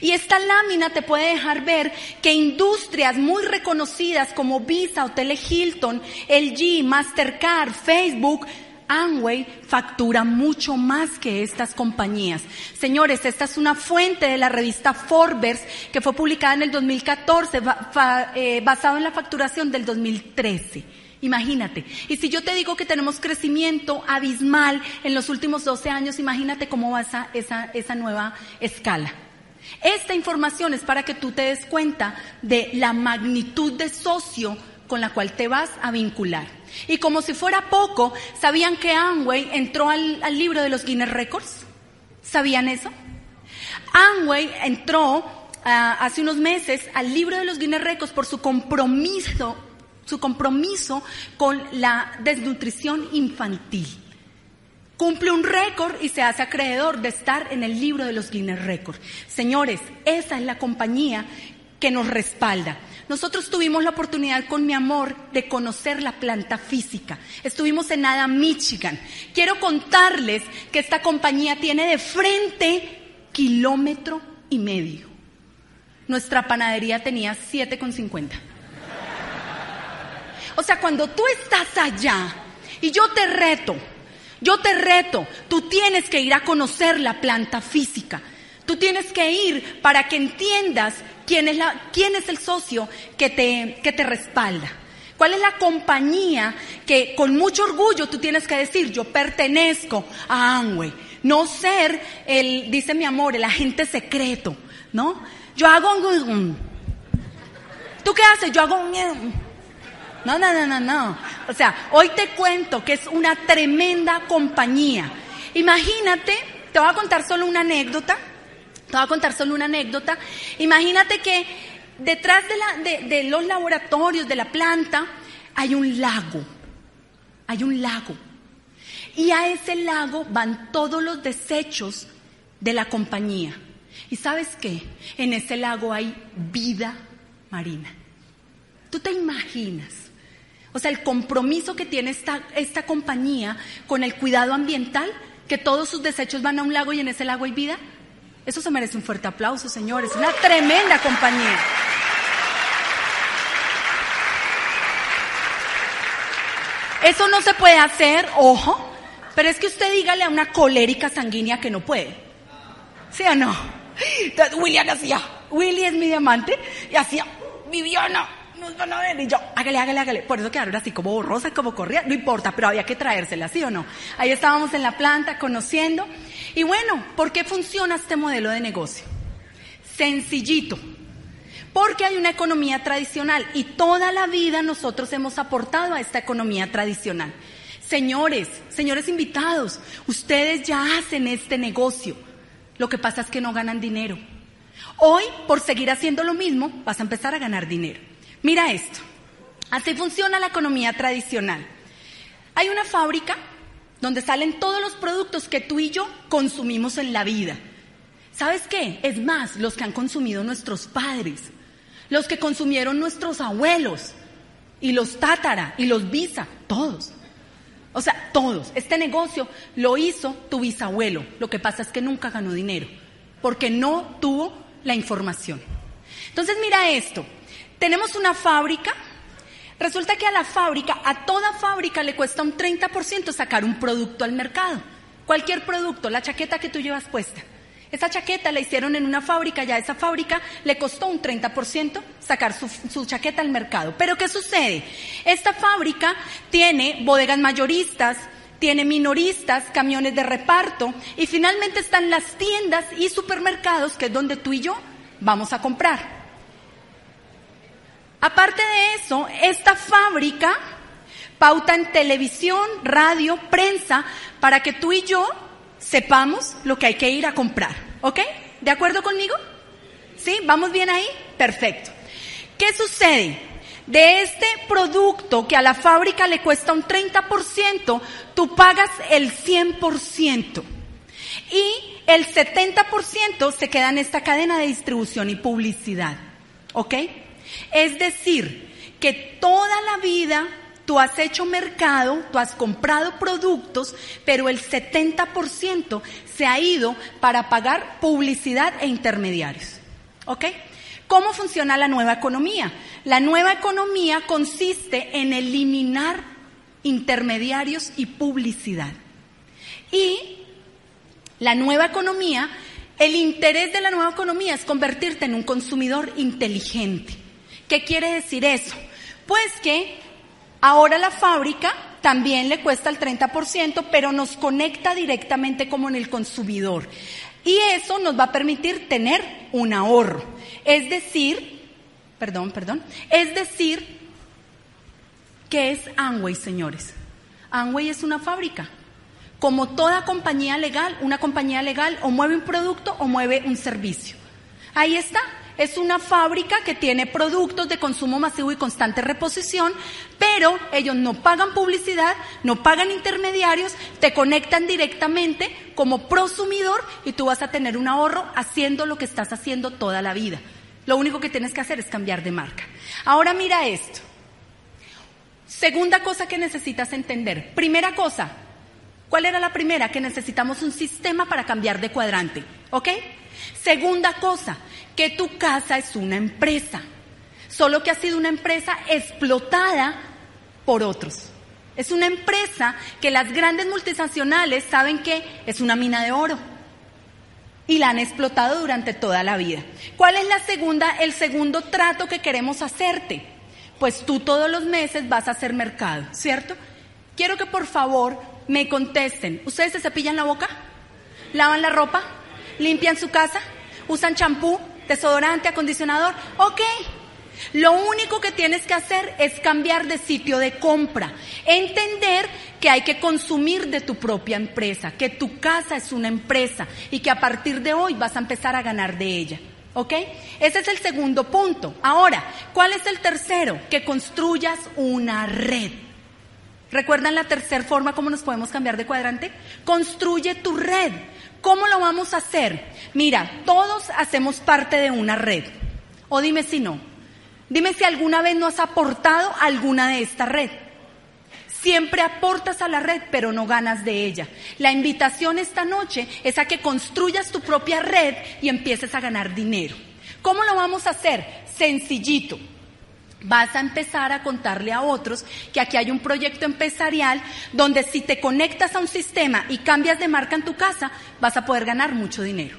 S2: Y esta lámina te puede dejar ver que industrias muy reconocidas como Visa, Hotel Hilton, LG, Mastercard, Facebook, Amway factura mucho más que estas compañías. Señores, esta es una fuente de la revista Forbes que fue publicada en el 2014, eh, basado en la facturación del 2013. Imagínate. Y si yo te digo que tenemos crecimiento abismal en los últimos 12 años, imagínate cómo va esa, esa, esa nueva escala. Esta información es para que tú te des cuenta de la magnitud de socio con la cual te vas a vincular. Y como si fuera poco, ¿sabían que Amway entró al, libro de los Guinness Records? ¿Sabían eso? Amway entró ah, hace unos meses al libro de los Guinness Records por su compromiso su compromiso con la desnutrición infantil. Cumple un récord y se hace acreedor de estar en el libro de los Guinness Records. Señores, esa es la compañía que nos respalda. Nosotros tuvimos la oportunidad con mi amor de conocer la planta física. Estuvimos en Ada, Michigan. Quiero contarles que esta compañía tiene de frente kilómetro y medio. Nuestra panadería tenía 7,50. O sea, cuando tú estás allá y yo te reto, yo te reto, tú tienes que ir a conocer la planta física. Tú tienes que ir para que entiendas quién es, quién es el socio que te, que te respalda. ¿Cuál es la compañía que con mucho orgullo tú tienes que decir, yo pertenezco a Amway? No ser el, dice mi amor, el agente secreto, ¿no? Yo hago un... ¿Tú qué haces? Yo hago un... No, no, no, no, no. O sea, hoy te cuento que es una tremenda compañía. Imagínate, te voy a contar solo una anécdota, te voy a contar solo una anécdota. Imagínate que detrás de, de los laboratorios, de la planta, hay un lago, hay un lago. Y a ese lago van todos los desechos de la compañía. ¿Y sabes qué? En ese lago hay vida marina. ¿Tú te imaginas? O sea, el compromiso que tiene esta, esta compañía con el cuidado ambiental, que todos sus desechos van a un lago y en ese lago hay vida. Eso se merece un fuerte aplauso, señores. Una tremenda compañía. Eso no se puede hacer, ojo, pero es que usted dígale a una colérica sanguínea que no puede. ¿Sí o no? Entonces William hacía, Willy es mi diamante, y hacía, Viviana, nos van a. Y yo, hágale, hágale, hágale. Por eso quedaron así como borrosa, como corría, no importa, pero había que traérsela, ¿sí o no? Ahí estábamos en la planta conociendo. Y bueno, ¿por qué funciona este modelo de negocio? Sencillito. Porque hay una economía tradicional y toda la vida nosotros hemos aportado a esta economía tradicional. Señores, señores invitados, ustedes ya hacen este negocio. Lo que pasa es que no ganan dinero. Hoy, por seguir haciendo lo mismo, vas a empezar a ganar dinero. Mira esto. Así funciona la economía tradicional. Hay una fábrica donde salen todos los productos que tú y yo consumimos en la vida. ¿Sabes qué? Es más, los que han consumido nuestros padres, los que consumieron nuestros abuelos, y los tátara, y los visa, todos. O sea, todos. Este negocio lo hizo tu bisabuelo. Lo que pasa es que nunca ganó dinero, porque no tuvo la información. Entonces mira esto. Tenemos una fábrica. Resulta que a la fábrica, a toda fábrica le cuesta un 30% sacar un producto al mercado. Cualquier producto, la chaqueta que tú llevas puesta. Esa chaqueta la hicieron en una fábrica, ya esa fábrica le costó un 30% sacar su, su, chaqueta al mercado. Pero ¿qué sucede? Esta fábrica tiene bodegas mayoristas, tiene minoristas, camiones de reparto y finalmente están las tiendas y supermercados, que es donde tú y yo vamos a comprar. Aparte de eso, esta fábrica pauta en televisión, radio, prensa, para que tú y yo sepamos lo que hay que ir a comprar. ¿Ok? ¿De acuerdo conmigo? ¿Sí? ¿Vamos bien ahí? Perfecto. ¿Qué sucede? De este producto que a la fábrica le cuesta un 30%, tú pagas el 100%. Y el 70% se queda en esta cadena de distribución y publicidad. ¿Ok? Es decir, que toda la vida tú has hecho mercado, tú has comprado productos, pero el 70% se ha ido para pagar publicidad e intermediarios. ¿Ok? ¿Cómo funciona la nueva economía? La nueva economía consiste en eliminar intermediarios y publicidad. Y la nueva economía, el interés de la nueva economía es convertirte en un consumidor inteligente. ¿Qué quiere decir eso? Pues que ahora la fábrica también le cuesta el 30%, pero nos conecta directamente como en el consumidor. Y eso nos va a permitir tener un ahorro. Es decir, perdón, perdón, es decir, ¿qué es Amway, señores? Amway es una fábrica. Como toda compañía legal, una compañía legal o mueve un producto o mueve un servicio. Ahí está, es una fábrica que tiene productos de consumo masivo y constante reposición, pero ellos no pagan publicidad, no pagan intermediarios, te conectan directamente como prosumidor y tú vas a tener un ahorro haciendo lo que estás haciendo toda la vida. Lo único que tienes que hacer es cambiar de marca. Ahora mira esto. Segunda cosa que necesitas entender. Primera cosa. ¿Cuál era la primera? Que necesitamos un sistema para cambiar de cuadrante. ¿Ok? Segunda cosa, que tu casa es una empresa, solo que ha sido una empresa explotada por otros. Es una empresa que las grandes multinacionales saben que es una mina de oro y la han explotado durante toda la vida. ¿Cuál es la segunda, el segundo trato que queremos hacerte? Pues tú todos los meses vas a hacer mercado, ¿cierto? Quiero que por favor me contesten. ¿Ustedes se cepillan la boca? ¿Lavan la ropa? ¿Limpian su casa? ¿Usan champú? Desodorante, acondicionador. Ok, Lo único que tienes que hacer es cambiar de sitio de compra, entender que hay que consumir de tu propia empresa, que tu casa es una empresa y que a partir de hoy vas a empezar a ganar de ella. ¿Ok? Ese es el segundo punto. Ahora, ¿cuál es el tercero? Que construyas una red. ¿Recuerdan la tercera forma cómo nos podemos cambiar de cuadrante? Construye tu red. ¿Cómo lo vamos a hacer? Mira, todos hacemos parte de una red. O dime si no. Dime si alguna vez no has aportado alguna de esta red. Siempre aportas a la red, pero no ganas de ella. La invitación esta noche es a que construyas tu propia red y empieces a ganar dinero. ¿Cómo lo vamos a hacer? Sencillito. Vas a empezar a contarle a otros que aquí hay un proyecto empresarial donde si te conectas a un sistema y cambias de marca en tu casa, vas a poder ganar mucho dinero.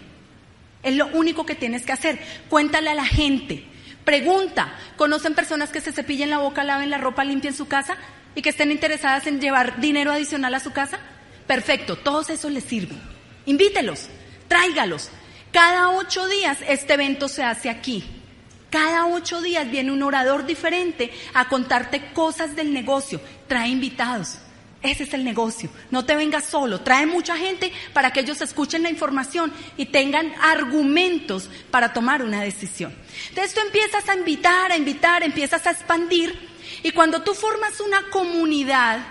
S2: Es lo único que tienes que hacer. Cuéntale a la gente. Pregunta, ¿conocen personas que se cepillen la boca, laven la ropa, limpien su casa y que estén interesadas en llevar dinero adicional a su casa? Perfecto, todos esos les sirven. Invítelos, tráigalos. Cada ocho días este evento se hace aquí. Cada ocho días viene un orador diferente a contarte cosas del negocio. Trae invitados. Ese es el negocio. No te vengas solo. Trae mucha gente para que ellos escuchen la información y tengan argumentos para tomar una decisión. Entonces tú empiezas a invitar, a invitar, empiezas a expandir y cuando tú formas una comunidad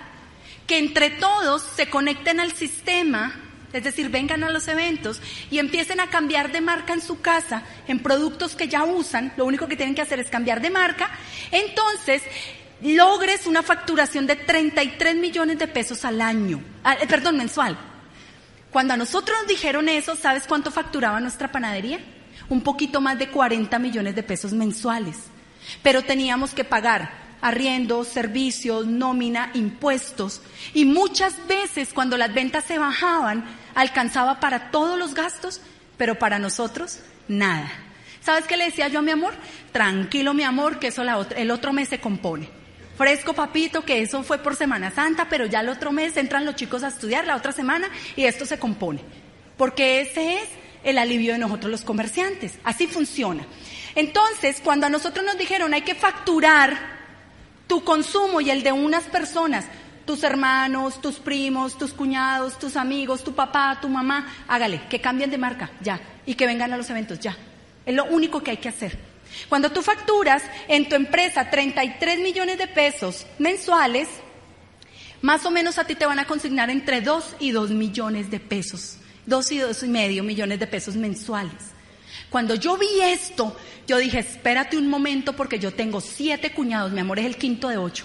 S2: que entre todos se conecten al sistema, es decir, vengan a los eventos y empiecen a cambiar de marca en su casa, en productos que ya usan, lo único que tienen que hacer es cambiar de marca, entonces logres una facturación de 33 millones de pesos al año, eh, perdón, mensual. Cuando a nosotros nos dijeron eso, ¿sabes cuánto facturaba nuestra panadería? Un poquito más de 40 millones de pesos mensuales. Pero teníamos que pagar arriendo, servicios, nómina, impuestos. Y muchas veces cuando las ventas se bajaban, alcanzaba para todos los gastos, pero para nosotros nada. ¿Sabes qué le decía yo a mi amor? Tranquilo, mi amor, que eso el otro mes se compone. Fresco, papito, que eso fue por Semana Santa, pero ya el otro mes entran los chicos a estudiar, la otra semana, y esto se compone. Porque ese es el alivio de nosotros los comerciantes. Así funciona. Entonces, cuando a nosotros nos dijeron hay que facturar tu consumo y el de unas personas, tus hermanos, tus primos, tus cuñados, tus amigos, tu papá, tu mamá, hágale, que cambien de marca, ya, y que vengan a los eventos, ya. Es lo único que hay que hacer. Cuando tú facturas en tu empresa 33 millones de pesos mensuales, más o menos a ti te van a consignar entre 2 y 2 millones de pesos, 2 y 2 y medio millones de pesos mensuales. Cuando yo vi esto, yo dije, espérate un momento porque yo tengo siete cuñados, mi amor es el quinto de ocho.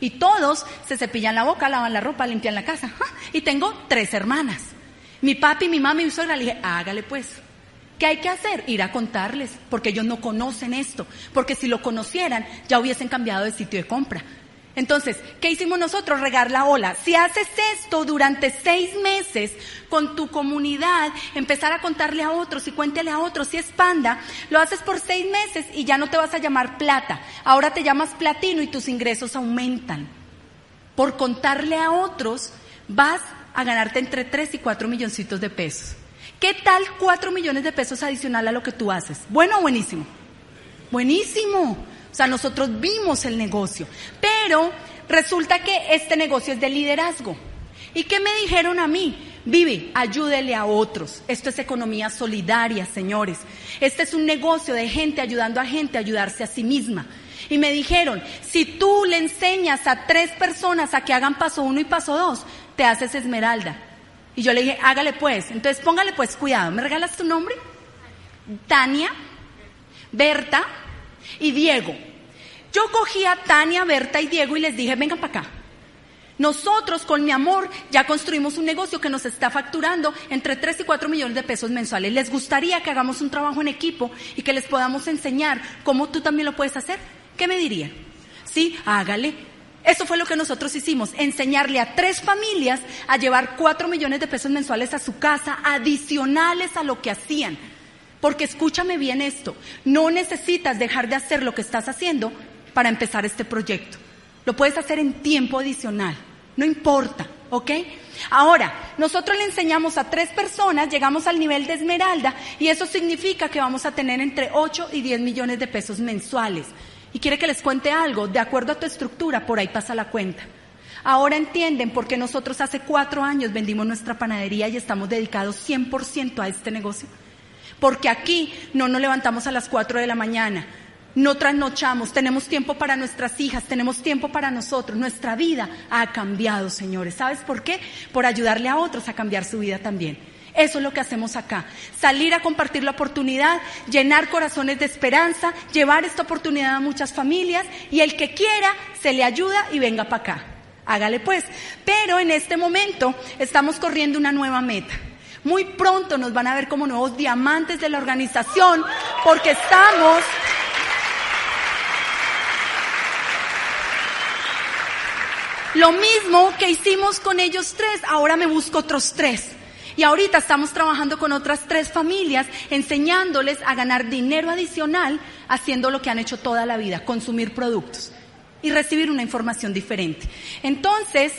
S2: Y todos se cepillan la boca, lavan la ropa, limpian la casa. Y tengo tres hermanas. Mi papi, mi mamá y mi suegra. Le dije, hágale pues. ¿Qué hay que hacer? Ir a contarles, porque ellos no conocen esto. Porque si lo conocieran, ya hubiesen cambiado de sitio de compra. Entonces, ¿qué hicimos nosotros? Regar la ola. Si haces esto durante seis meses con tu comunidad, empezar a contarle a otros y cuéntale a otros y expanda, lo haces por seis meses y ya no te vas a llamar plata. Ahora te llamas platino y tus ingresos aumentan. Por contarle a otros, vas a ganarte entre tres y cuatro milloncitos de pesos. ¿Qué tal cuatro millones de pesos adicional a lo que tú haces? ¿Bueno buenísimo? Buenísimo. O sea, nosotros vimos el negocio, pero resulta que este negocio es de liderazgo. ¿Y qué me dijeron a mí? Vivi, ayúdele a otros. Esto es economía solidaria, señores. Este es un negocio de gente ayudando a gente a ayudarse a sí misma. Y me dijeron, si tú le enseñas a tres personas a que hagan paso uno y paso dos, te haces esmeralda. Y yo le dije, hágale pues. Entonces póngale pues cuidado. ¿Me regalas tu nombre? Tania, Berta, y Diego. Yo cogí a Tania, Berta y Diego y les dije, vengan para acá. Nosotros con mi amor ya construimos un negocio que nos está facturando entre 3 y 4 millones de pesos mensuales. ¿Les gustaría que hagamos un trabajo en equipo y que les podamos enseñar cómo tú también lo puedes hacer? ¿Qué me dirían? Sí, hágale. Eso fue lo que nosotros hicimos, enseñarle a tres familias a llevar 4 millones de pesos mensuales a su casa, adicionales a lo que hacían. Porque escúchame bien esto, no necesitas dejar de hacer lo que estás haciendo para empezar este proyecto. Lo puedes hacer en tiempo adicional, no importa. ¿ok? Ahora, nosotros le enseñamos a tres personas, llegamos al nivel de esmeralda y eso significa que vamos a tener entre 8 y 10 millones de pesos mensuales. Y quiere que les cuente algo, de acuerdo a tu estructura, por ahí pasa la cuenta. Ahora entienden por qué nosotros hace cuatro años vendimos nuestra panadería y estamos dedicados 100% a este negocio. Porque aquí no nos levantamos a las 4 de la mañana, no trasnochamos, tenemos tiempo para nuestras hijas, tenemos tiempo para nosotros. Nuestra vida ha cambiado, señores. ¿Sabes por qué? Por ayudarle a otros a cambiar su vida también. Eso es lo que hacemos acá. Salir a compartir la oportunidad, llenar corazones de esperanza, llevar esta oportunidad a muchas familias y el que quiera se le ayuda y venga para acá. Hágale pues. Pero en este momento estamos corriendo una nueva meta. Muy pronto nos van a ver como nuevos diamantes de la organización porque estamos Lo mismo que hicimos con ellos tres, ahora me busco otros tres. Y ahorita estamos trabajando con otras tres familias, enseñándoles a ganar dinero adicional haciendo lo que han hecho toda la vida, consumir productos y recibir una información diferente. Entonces,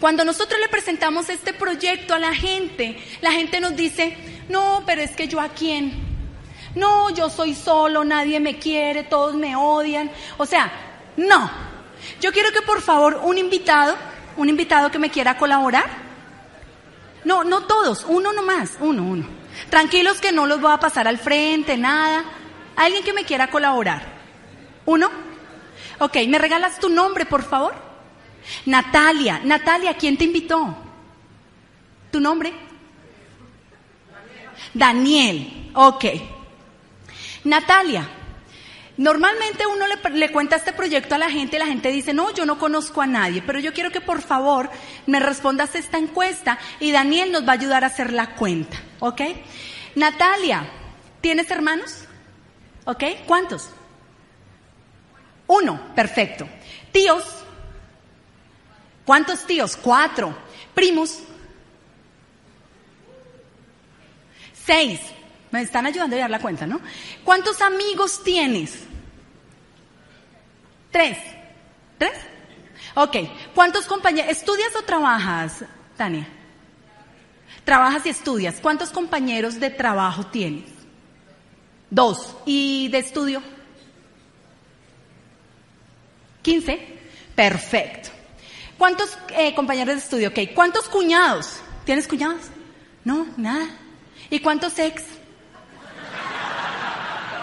S2: cuando nosotros le presentamos este proyecto a la gente, la gente nos dice, no, pero es que yo a quién? No, yo soy solo, nadie me quiere, todos me odian. O sea, no, yo quiero que por favor un invitado, un invitado que me quiera colaborar. No, no todos, uno nomás, uno, uno. Tranquilos que no los voy a pasar al frente, nada. Alguien que me quiera colaborar. ¿Uno? Ok, ¿me regalas tu nombre, por favor? Natalia. Natalia, ¿quién te invitó? ¿Tu nombre? Daniel. Ok. Natalia, Normalmente uno le, cuenta este proyecto a la gente y la gente dice, no, yo no conozco a nadie, pero yo quiero que por favor me respondas esta encuesta y Daniel nos va a ayudar a hacer la cuenta, ¿ok? Natalia, ¿tienes hermanos? ¿Ok? ¿Cuántos? Uno, perfecto. Tíos, ¿cuántos tíos? Cuatro. Primos, seis. Me están ayudando a dar la cuenta, ¿no? ¿Cuántos amigos tienes? Tres. ¿Tres? Ok. ¿Cuántos compañeros? ¿Estudias o trabajas, Tania? Trabajas y estudias. ¿Cuántos compañeros de trabajo tienes? Dos. ¿Y de estudio? ¿Quince? Perfecto. ¿Cuántos eh, compañeros de estudio? Ok. ¿Cuántos cuñados? ¿Tienes cuñados? No, nada. ¿Y cuántos ex?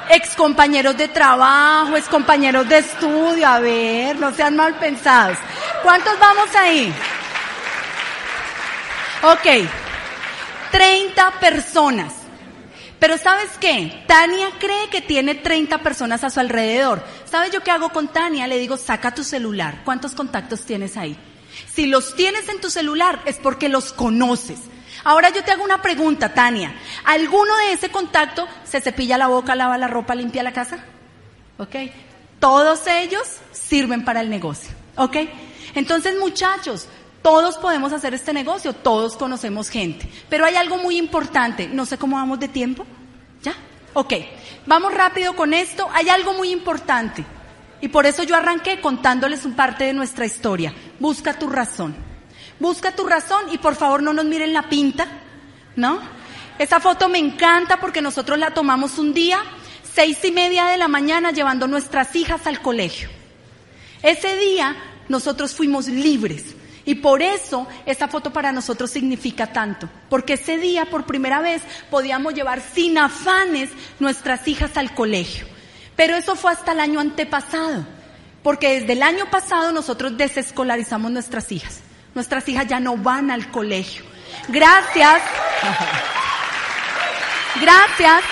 S2: ex compañeros de trabajo, ex compañeros de estudio, a ver, no sean mal pensados. ¿Cuántos vamos ahí? Ok, 30 personas. Pero ¿sabes qué? Tania cree que tiene 30 personas a su alrededor. ¿Sabes yo qué hago con Tania? Le digo, saca tu celular. ¿Cuántos contactos tienes ahí? Si los tienes en tu celular es porque los conoces. Ahora yo te hago una pregunta, Tania. ¿Alguno de ese contacto se cepilla la boca, lava la ropa, limpia la casa? ¿Ok? Todos ellos sirven para el negocio. ¿Ok? Entonces, muchachos, todos podemos hacer este negocio, todos conocemos gente. Pero hay algo muy importante. No sé cómo vamos de tiempo. ¿Ya? Ok. Vamos rápido con esto. Hay algo muy importante. Y por eso yo arranqué contándoles un parte de nuestra historia. Busca tu razón. Busca tu razón y por favor no nos miren la pinta, ¿no? Esa foto me encanta porque nosotros la tomamos un día, seis y media de la mañana, llevando nuestras hijas al colegio. Ese día nosotros fuimos libres. Y por eso esa foto para nosotros significa tanto, porque ese día por primera vez podíamos llevar sin afanes nuestras hijas al colegio. Pero eso fue hasta el año antepasado, porque desde el año pasado nosotros desescolarizamos nuestras hijas. Nuestras hijas ya no van al colegio. Gracias. Gracias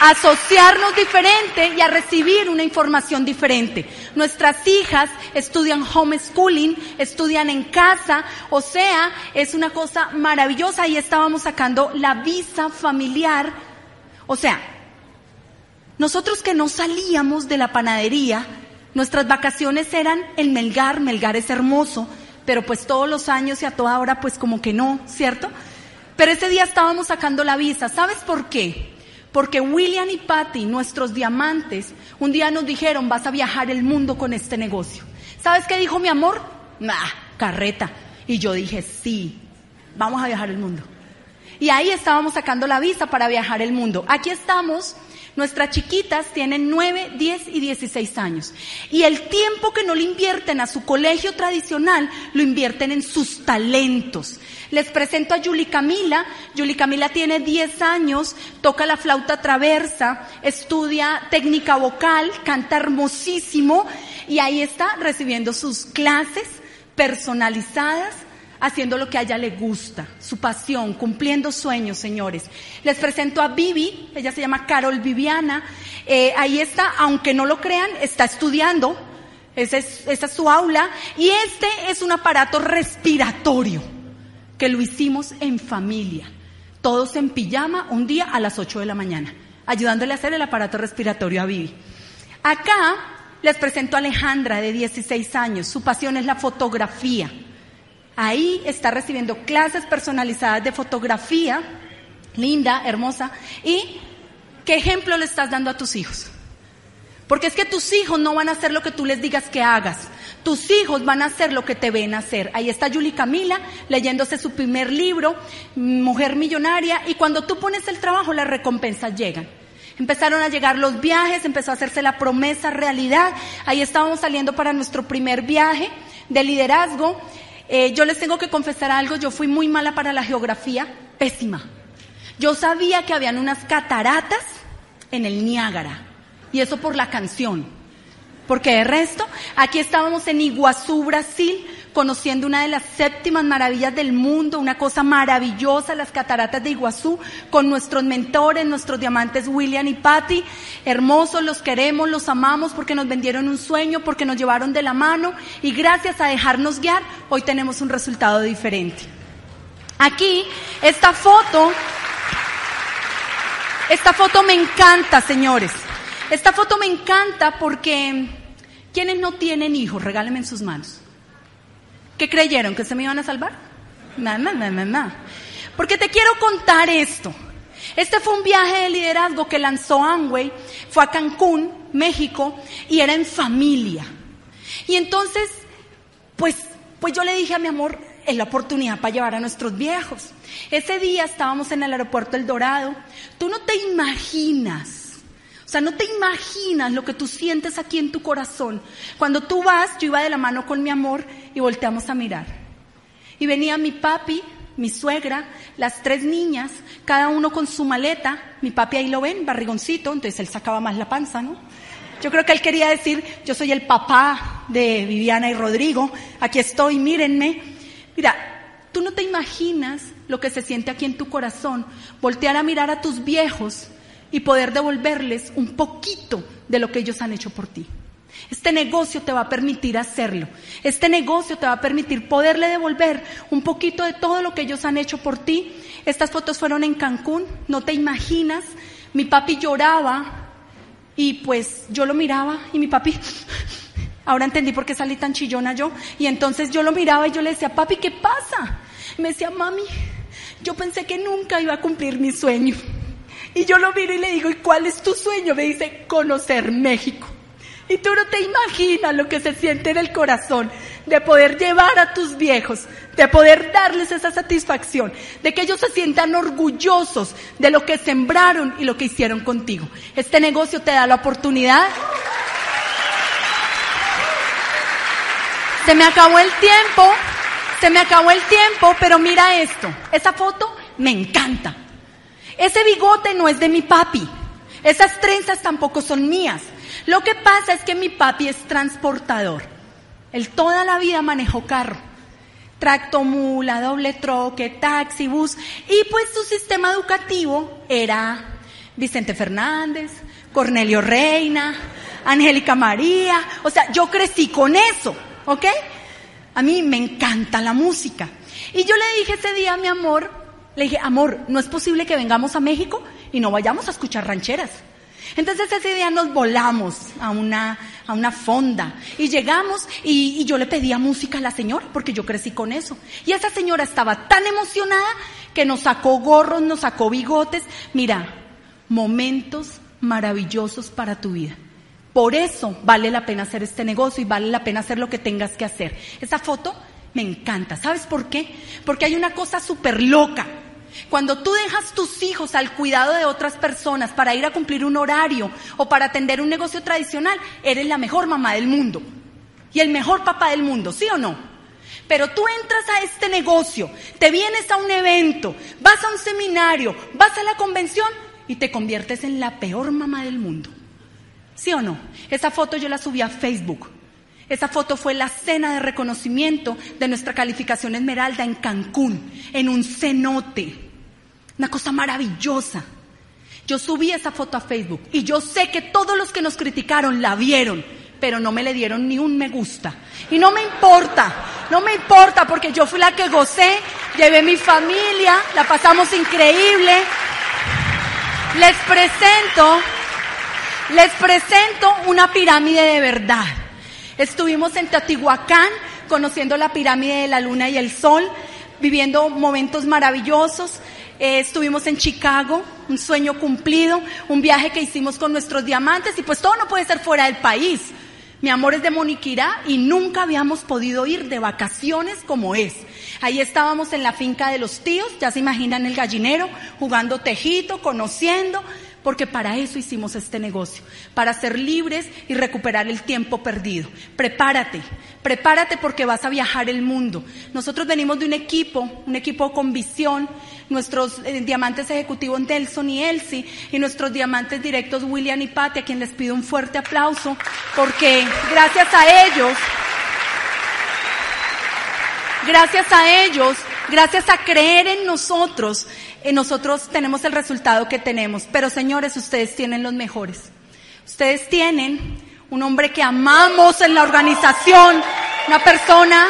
S2: a asociarnos diferente y a recibir una información diferente. Nuestras hijas estudian homeschooling, estudian en casa, o sea, es una cosa maravillosa y estábamos sacando la visa familiar. O sea, nosotros que no salíamos de la panadería, nuestras vacaciones eran el Melgar, Melgar es hermoso, pero pues todos los años y a toda hora pues como que no, ¿cierto? Pero ese día estábamos sacando la visa. ¿Sabes por qué? Porque William y Patty, nuestros diamantes, un día nos dijeron, vas a viajar el mundo con este negocio. ¿Sabes qué dijo mi amor? Nah, carreta. Y yo dije, sí, vamos a viajar el mundo. Y ahí estábamos sacando la visa para viajar el mundo. Aquí estamos Nuestras chiquitas tienen 9, 10 y 16 años. Y el tiempo que no le invierten a su colegio tradicional, lo invierten en sus talentos. Les presento a Yuli Camila. Yuli Camila tiene 10 años, toca la flauta traversa, estudia técnica vocal, canta hermosísimo y ahí está recibiendo sus clases personalizadas haciendo lo que a ella le gusta, su pasión, cumpliendo sueños, señores. Les presento a Vivi, ella se llama Carol Viviana, eh, ahí está, aunque no lo crean, está estudiando, esa es, esa es su aula, y este es un aparato respiratorio que lo hicimos en familia, todos en pijama, un día a las 8 de la mañana, ayudándole a hacer el aparato respiratorio a Vivi. Acá les presento a Alejandra, de 16 años, su pasión es la fotografía. Ahí está recibiendo clases personalizadas de fotografía, linda, hermosa. ¿Y qué ejemplo le estás dando a tus hijos? Porque es que tus hijos no van a hacer lo que tú les digas que hagas. Tus hijos van a hacer lo que te ven hacer. Ahí está Yuli Camila leyéndose su primer libro, Mujer Millonaria, y cuando tú pones el trabajo, las recompensas llegan. Empezaron a llegar los viajes, empezó a hacerse la promesa realidad. Ahí estábamos saliendo para nuestro primer viaje de liderazgo eh, yo les tengo que confesar algo, yo fui muy mala para la geografía, pésima. Yo sabía que habían unas cataratas en el Niágara, y eso por la canción. Porque de resto, aquí estábamos en Iguazú, Brasil, conociendo una de las séptimas maravillas del mundo, una cosa maravillosa, las cataratas de Iguazú, con nuestros mentores, nuestros diamantes William y Patty, hermosos, los queremos, los amamos porque nos vendieron un sueño, porque nos llevaron de la mano y gracias a dejarnos guiar, hoy tenemos un resultado diferente. Aquí, esta foto, esta foto me encanta, señores. Esta foto me encanta porque quienes no tienen hijos, regálenme en sus manos. ¿Qué creyeron? ¿Que se me iban a salvar? Mamá, mamá, mamá. Porque te quiero contar esto. Este fue un viaje de liderazgo que lanzó Amway, fue a Cancún, México, y era en familia. Y entonces, pues, pues yo le dije a mi amor, es la oportunidad para llevar a nuestros viejos. Ese día estábamos en el aeropuerto El Dorado. Tú no te imaginas o sea, no te imaginas lo que tú sientes aquí en tu corazón. Cuando tú vas, yo iba de la mano con mi amor y volteamos a mirar. Y venía mi papi, mi suegra, las tres niñas, cada uno con su maleta. Mi papi ahí lo ven, barrigoncito, entonces él sacaba más la panza, ¿no? Yo creo que él quería decir, yo soy el papá de Viviana y Rodrigo, aquí estoy, mírenme. Mira, tú no te imaginas lo que se siente aquí en tu corazón, voltear a mirar a tus viejos y poder devolverles un poquito de lo que ellos han hecho por ti. Este negocio te va a permitir hacerlo. Este negocio te va a permitir poderle devolver un poquito de todo lo que ellos han hecho por ti. Estas fotos fueron en Cancún, no te imaginas. Mi papi lloraba y pues yo lo miraba y mi papi, (laughs) ahora entendí por qué salí tan chillona yo. Y entonces yo lo miraba y yo le decía, papi, ¿qué pasa? me decía, mami, yo pensé que nunca iba a cumplir mi sueño. Y yo lo miro y le digo, ¿y cuál es tu sueño? Me dice, conocer México. Y tú no te imaginas lo que se siente en el corazón de poder llevar a tus viejos, de poder darles esa satisfacción, de que ellos se sientan orgullosos de lo que sembraron y lo que hicieron contigo. Este negocio te da la oportunidad. Se me acabó el tiempo, se me acabó el tiempo, pero mira esto, esa foto me encanta. Ese bigote no es de mi papi. Esas trenzas tampoco son mías. Lo que pasa es que mi papi es transportador. Él toda la vida manejó carro. Tractomula, doble troque, taxi, bus. Y pues su sistema educativo era Vicente Fernández, Cornelio Reina, Angélica María. O sea, yo crecí con eso, ¿ok? A mí me encanta la música. Y yo le dije ese día, mi amor, le dije, amor, no es posible que vengamos a México y no vayamos a escuchar rancheras. Entonces ese día nos volamos a una, a una fonda y llegamos y, y, yo le pedía música a la señora porque yo crecí con eso. Y esa señora estaba tan emocionada que nos sacó gorros, nos sacó bigotes. Mira, momentos maravillosos para tu vida. Por eso vale la pena hacer este negocio y vale la pena hacer lo que tengas que hacer. Esa foto me encanta. ¿Sabes por qué? Porque hay una cosa súper loca. Cuando tú dejas tus hijos al cuidado de otras personas para ir a cumplir un horario o para atender un negocio tradicional, eres la mejor mamá del mundo y el mejor papá del mundo, ¿sí o no? Pero tú entras a este negocio, te vienes a un evento, vas a un seminario, vas a la convención y te conviertes en la peor mamá del mundo. ¿Sí o no? Esa foto yo la subí a Facebook. Esa foto fue la cena de reconocimiento de nuestra calificación Esmeralda en Cancún, en un cenote. Una cosa maravillosa. Yo subí esa foto a Facebook y yo sé que todos los que nos criticaron la vieron, pero no me le dieron ni un me gusta. Y no me importa, no me importa porque yo fui la que gocé, llevé mi familia, la pasamos increíble. Les presento, les presento una pirámide de verdad. Estuvimos en Teotihuacán conociendo la pirámide de la luna y el sol, viviendo momentos maravillosos. Eh, estuvimos en Chicago, un sueño cumplido, un viaje que hicimos con nuestros diamantes y pues todo no puede ser fuera del país. Mi amor es de Moniquirá y nunca habíamos podido ir de vacaciones como es. Ahí estábamos en la finca de los tíos, ya se imaginan el gallinero, jugando tejito, conociendo, porque para eso hicimos este negocio, para ser libres y recuperar el tiempo perdido. Prepárate, prepárate porque vas a viajar el mundo. Nosotros venimos de un equipo, un equipo con visión, nuestros eh, diamantes ejecutivos Nelson y Elsie y nuestros diamantes directos William y Patty, a quien les pido un fuerte aplauso, porque gracias a ellos, gracias a ellos, gracias a creer en nosotros, nosotros tenemos el resultado que tenemos. Pero señores, ustedes tienen los mejores. Ustedes tienen un hombre que amamos en la organización, una persona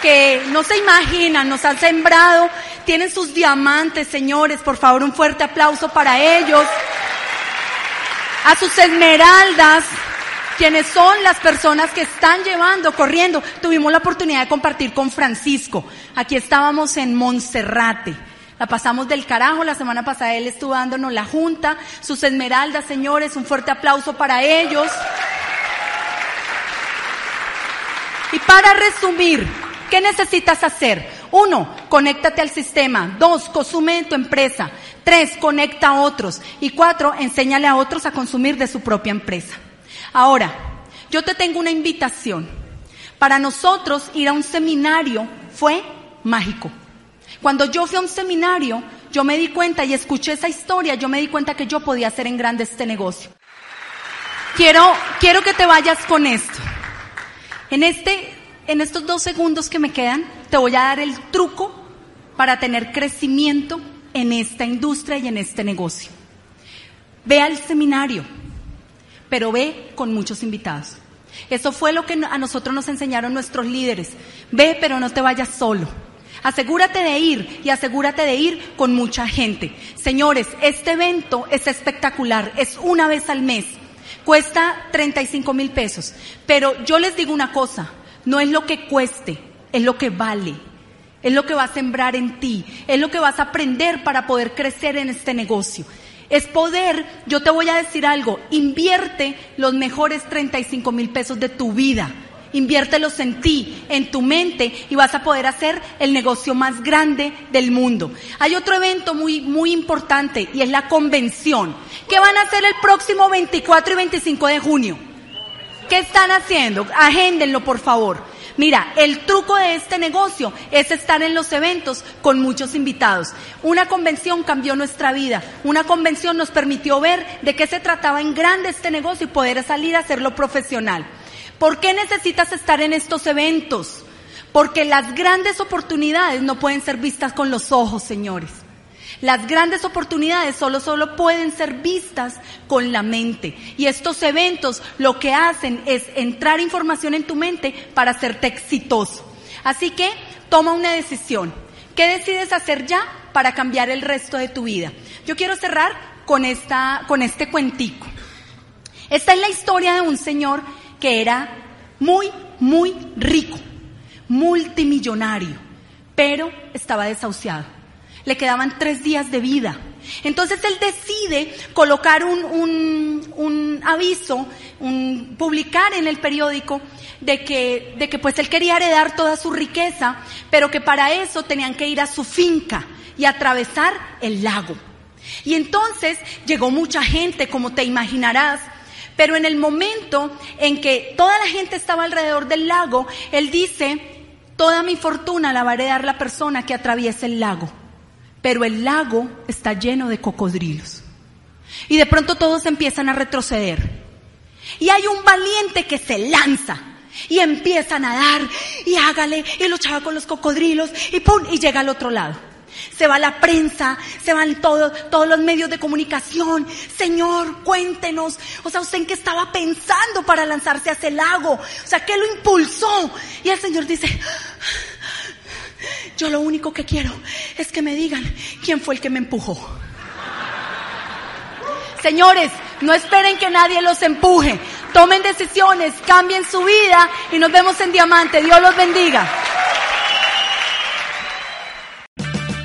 S2: que no se imaginan, nos han sembrado, tienen sus diamantes, señores, por favor un fuerte aplauso para ellos. A sus esmeraldas, quienes son las personas que están llevando, corriendo. Tuvimos la oportunidad de compartir con Francisco. Aquí estábamos en Monserrate. La pasamos del carajo. La semana pasada él estuvo dándonos la junta. Sus esmeraldas, señores, un fuerte aplauso para ellos. Y para resumir, ¿qué necesitas hacer? Uno, conéctate al sistema. Dos, consume en tu empresa. Tres, conecta a otros. Y cuatro, enséñale a otros a consumir de su propia empresa. Ahora, yo te tengo una invitación. Para nosotros ir a un seminario fue mágico. Cuando yo fui a un seminario, yo me di cuenta y escuché esa historia, yo me di cuenta que yo podía hacer en grande este negocio. Quiero, quiero que te vayas con esto. En este, en estos dos segundos que me quedan, te voy a dar el truco para tener crecimiento en esta industria y en este negocio. Ve al seminario, pero ve con muchos invitados. Eso fue lo que a nosotros nos enseñaron nuestros líderes. Ve, pero no te vayas solo. Asegúrate de ir y asegúrate de ir con mucha gente. Señores, este evento es espectacular, es una vez al mes, cuesta 35 mil pesos, pero yo les digo una cosa, no es lo que cueste, es lo que vale, es lo que va a sembrar en ti, es lo que vas a aprender para poder crecer en este negocio. Es poder, yo te voy a decir algo, invierte los mejores 35 mil pesos de tu vida Inviértelos en ti, en tu mente y vas a poder hacer el negocio más grande del mundo. Hay otro evento muy, muy importante y es la convención. ¿Qué van a hacer el próximo 24 y 25 de junio? ¿Qué están haciendo? Agéndenlo, por favor. Mira, el truco de este negocio es estar en los eventos con muchos invitados. Una convención cambió nuestra vida. Una convención nos permitió ver de qué se trataba en grande este negocio y poder salir a hacerlo profesional. ¿Por qué necesitas estar en estos eventos? Porque las grandes oportunidades no pueden ser vistas con los ojos, señores. Las grandes oportunidades solo, solo pueden ser vistas con la mente. Y estos eventos lo que hacen es entrar información en tu mente para hacerte exitoso. Así que toma una decisión. ¿Qué decides hacer ya para cambiar el resto de tu vida? Yo quiero cerrar con esta, con este cuentico. Esta es la historia de un señor que era muy, muy rico, multimillonario, pero estaba desahuciado. Le quedaban tres días de vida. Entonces él decide colocar un, un, un aviso, un, publicar en el periódico de que, de que pues él quería heredar toda su riqueza, pero que para eso tenían que ir a su finca y atravesar el lago. Y entonces llegó mucha gente, como te imaginarás, pero en el momento en que toda la gente estaba alrededor del lago, él dice, toda mi fortuna la va a heredar la persona que atraviese el lago, pero el lago está lleno de cocodrilos. Y de pronto todos empiezan a retroceder. Y hay un valiente que se lanza y empieza a nadar y hágale y luchaba con los cocodrilos y pum, y llega al otro lado. Se va la prensa, se van todos, los medios de comunicación. Señor, cuéntenos. O sea, ¿usted en qué estaba pensando para lanzarse a ese lago? O sea, ¿qué lo impulsó? Y el Señor dice, yo lo único que quiero es que me digan quién fue el que me empujó. Señores, no esperen que nadie los empuje. Tomen decisiones, cambien su vida y nos vemos en Diamante. Dios los bendiga.